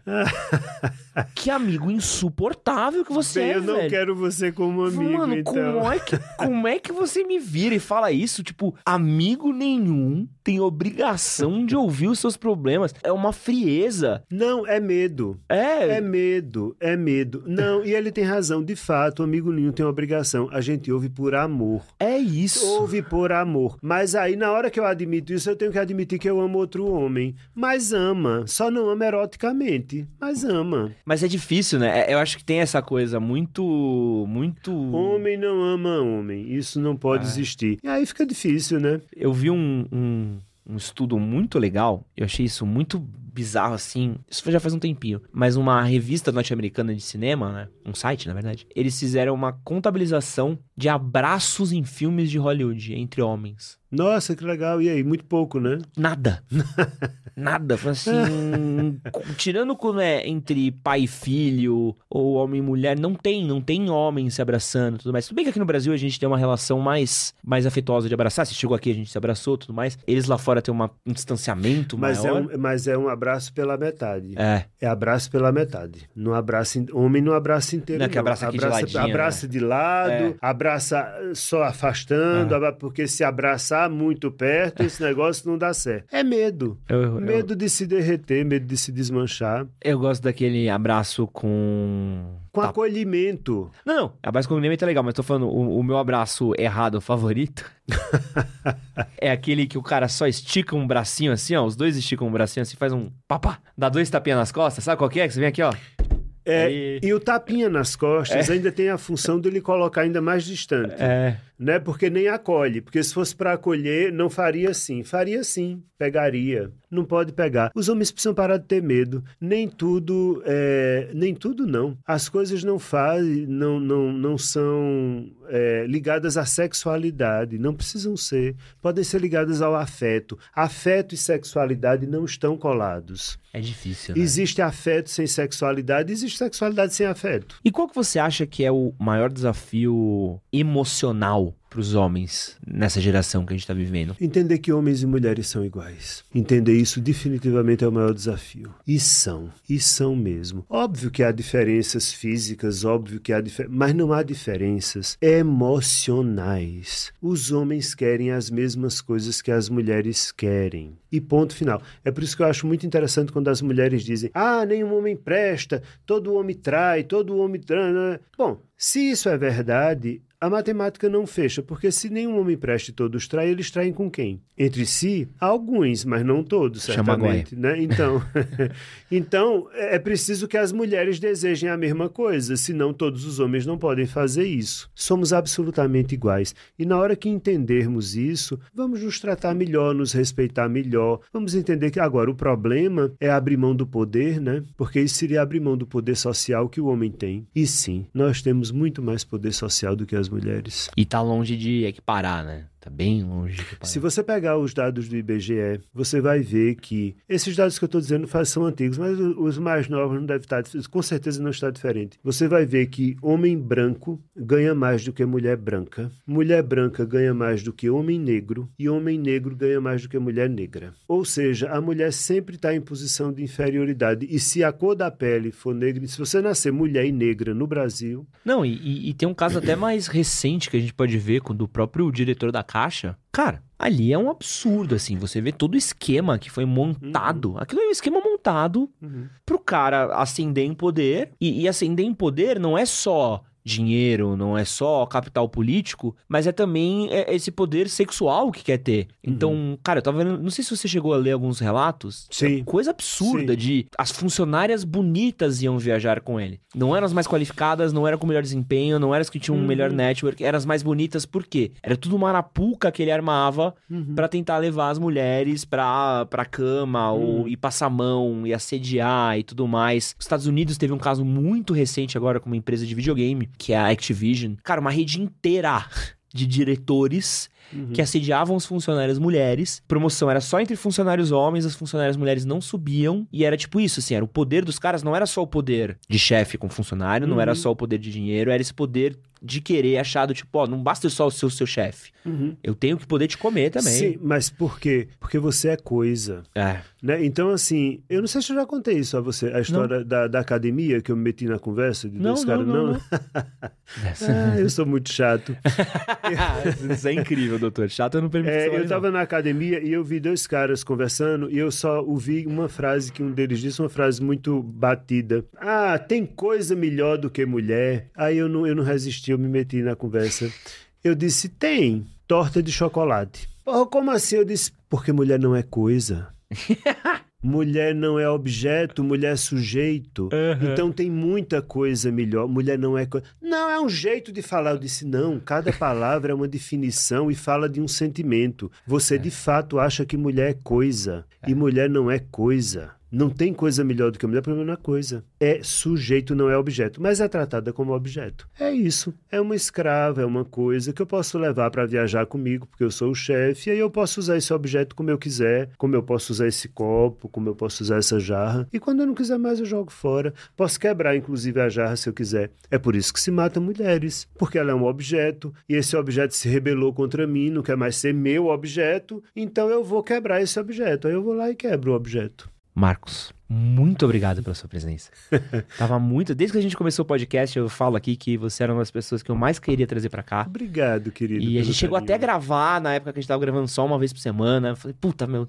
que amigo insuportável que você Bem, é, eu não velho. quero você como amigo, Mano, então. como, é que, como é que você me vira e fala isso? Tipo, amigo nenhum tem obrigação de ouvir os seus problemas. É uma frieza. Não, é medo. É. É medo, é medo. Não, e ele tem razão. De fato, amigo nenhum tem obrigação. A gente ouve por amor. É isso. Ouve por amor. Mas aí, na hora que eu admito isso, eu tenho que admitir que eu amo outro homem. Mas ama. Só não ama eroticamente. Mas ama. Mas é difícil, né? É- Eu acho que tem essa coisa muito. Muito. Homem não ama homem. Isso não pode É. existir. E aí fica difícil, né? Eu vi um, um, um estudo muito legal. Eu achei isso muito bizarro, assim. Isso já faz um tempinho. Mas uma revista norte-americana de cinema, né? Um site, na verdade. Eles fizeram uma contabilização de abraços em filmes de Hollywood entre homens. Nossa, que legal. E aí? Muito pouco, né? Nada. [LAUGHS] Nada. Foi assim. tirando quando é entre pai e filho, ou homem e mulher, não tem, não tem homem se abraçando e tudo mais. Tudo bem que aqui no Brasil a gente tem uma relação mais, mais afetuosa de abraçar. Se chegou aqui, a gente se abraçou e tudo mais. Eles lá fora têm uma, um distanciamento Mas é, um, mas é um abraço pela metade. É. É abraço pela metade. Não abraça, homem não abraça inteiro. Não é que abraça aqui de abraça, ladinho, né? abraça de lado, É. abraça só afastando, Ah. porque se abraçar muito perto, esse negócio não dá certo. É medo. Eu, eu- Medo de se derreter, medo de se desmanchar. eu gosto daquele abraço com. Com Tá. acolhimento. Não, não. Abraço com acolhimento é legal, mas tô falando, o, o meu abraço errado favorito [LAUGHS] é aquele que o cara só estica um bracinho assim, ó. Os dois esticam um bracinho assim, faz um papá, dá dois tapinhas nas costas. Sabe qual que é? Que você vem aqui, ó. É, Aí- E o tapinha nas costas ainda tem a função de ele colocar ainda mais distante. É. né? Porque nem acolhe. Porque se fosse para acolher, não faria assim. Faria sim, pegaria. Não pode pegar. Os homens precisam parar de ter medo. Nem tudo, é... nem tudo não. As coisas não fazem, não, não, não são é, ligadas à sexualidade. Não precisam ser. Podem ser ligadas ao afeto. Afeto e sexualidade não estão colados. É difícil, né? Existe afeto sem sexualidade, existe sexualidade sem afeto. E qual que você acha que é o maior desafio emocional pros homens nessa geração que a gente tá vivendo? Entender que homens e mulheres são iguais. Entender isso definitivamente é o maior desafio. E são. E são mesmo. Óbvio que há diferenças físicas, óbvio que há diferenças, mas não há diferenças emocionais. Os homens querem as mesmas coisas que as mulheres querem. E ponto final. É por isso que eu acho muito interessante quando as mulheres dizem: ah, nenhum homem presta, todo homem trai, todo homem. Né?" Bom, se isso é verdade, a matemática não fecha, porque se nenhum homem presta e todos traem, eles traem com quem? Entre si, alguns, mas não todos, Chama certamente. Né? Então, [LAUGHS] então, é é preciso que as mulheres desejem a mesma coisa, senão todos os homens não podem fazer isso. Somos absolutamente iguais. E na hora que entendermos isso, vamos nos tratar melhor, nos respeitar melhor. Vamos entender que agora o problema é abrir mão do poder, né? Porque isso seria abrir mão do poder social que o homem tem. E sim, nós temos muito mais poder social do que as mulheres. E tá longe de equiparar, né? Tá bem longe. Se você pegar os dados do IBGE, você vai ver que esses dados que eu estou dizendo são antigos, mas os mais novos não devem estar, com certeza não está diferente. Você vai ver que homem branco ganha mais do que mulher branca, mulher branca ganha mais do que homem negro e homem negro ganha mais do que mulher negra. Ou seja, a mulher sempre está em posição de inferioridade. E se a cor da pele for negra, se você nascer mulher e negra no Brasil, Não, e, e- tem um caso até mais recente que a gente pode ver com do próprio diretor da Cara, ali é um absurdo, assim. Você vê todo o esquema que foi montado. Aquilo é um esquema montado pro cara ascender em poder. E, e ascender em poder não é só dinheiro, não é só capital político, mas é também é, esse poder sexual que quer ter. Então, cara, eu tava vendo, não sei se você chegou a ler alguns relatos. Sim. É coisa absurda Sim. de as funcionárias bonitas iam viajar com ele. Não eram as mais qualificadas, não eram com melhor desempenho, não eram as que tinham um Uhum. melhor network, eram as mais bonitas, por quê? Era tudo uma arapuca que ele armava Uhum. pra tentar levar as mulheres pra, pra cama, ou Hum. ir passar a mão, e assediar e tudo mais. Os Estados Unidos teve um caso muito recente agora com uma empresa de videogame, que é a Activision. Cara, uma rede inteira de diretores Uhum. que assediavam os funcionários mulheres. Promoção era só entre funcionários homens, as funcionárias mulheres não subiam. E era tipo isso, assim, era o poder dos caras, não era só o poder de chefe com funcionário, não era Uhum. só o poder de dinheiro, era esse poder de querer achar do tipo, ó, não basta só o seu, seu chefe. Uhum. Eu tenho que poder te comer também. Sim, mas por quê? Porque você é coisa. É. Né? Então, assim, eu não sei se eu já contei isso a você, a história da, da academia que eu me meti na conversa de Não, dois não, caras. não, não. [LAUGHS] Ah, eu sou muito chato. [LAUGHS] Isso é incrível, doutor. Chato eu não permito É, eu estava na academia e eu vi dois caras conversando e eu só ouvi uma frase que um deles disse, uma frase muito batida. Ah, tem coisa melhor do que mulher. Aí eu não, eu não resisti, eu me meti na conversa. Eu disse, tem, torta de chocolate. Porra, como assim? Eu disse, porque mulher não é coisa. [LAUGHS] Mulher não é objeto, mulher é sujeito. Aham. Então tem muita coisa melhor. Mulher não é coisa. Não, é um jeito de falar. Eu disse, não, cada [LAUGHS] palavra é uma definição e fala de um sentimento. Você de fato acha que mulher é coisa. E mulher não é coisa. Não tem coisa melhor do que mulher, porque é coisa. É sujeito, não é objeto, mas é tratada como objeto. É isso. É uma escrava, é uma coisa que eu posso levar para viajar comigo, porque eu sou o chefe, e aí eu posso usar esse objeto como eu quiser, como eu posso usar esse copo, como eu posso usar essa jarra. E quando eu não quiser mais, eu jogo fora. Posso quebrar, inclusive, a jarra se eu quiser. É por isso que se matam mulheres, porque ela é um objeto, e esse objeto se rebelou contra mim, não quer mais ser meu objeto, então eu vou quebrar esse objeto. Aí eu vou lá e quebro o objeto. Marcos, muito obrigado pela sua presença. [LAUGHS] Tava muito. Desde que a gente começou o podcast, eu falo aqui que você era uma das pessoas que eu mais queria trazer pra cá. Obrigado, querido. E a gente chegou carinho. até a gravar na época que a gente tava gravando só uma vez por semana. Eu falei, puta, meu.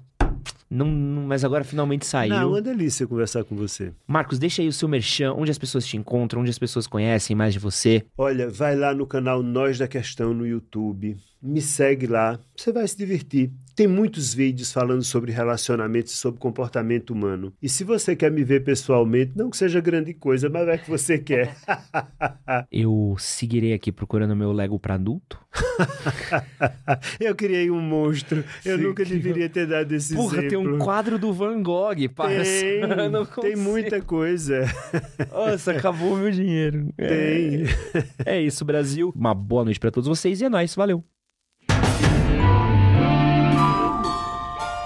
Não, não- mas agora finalmente saiu. Não, é uma delícia conversar com você. Marcos, deixa aí o seu merchan, onde as pessoas te encontram, onde as pessoas conhecem mais de você. Olha, vai lá no canal Nós da Questão no YouTube, me segue lá, você vai se divertir. Tem muitos vídeos falando sobre relacionamentos e sobre comportamento humano. E se você quer me ver pessoalmente, não que seja grande coisa, mas é que você quer. [LAUGHS] Eu seguirei aqui procurando meu Lego pra adulto. [LAUGHS] Eu criei um monstro. Eu Sim, nunca deveria ter dado esse Porra, tem um exemplo. quadro do Van Gogh Tem, [LAUGHS] passando. tem muita coisa. Nossa, acabou o meu dinheiro. Tem. É, é isso, Brasil. Uma boa noite pra todos vocês e é nóis. Valeu.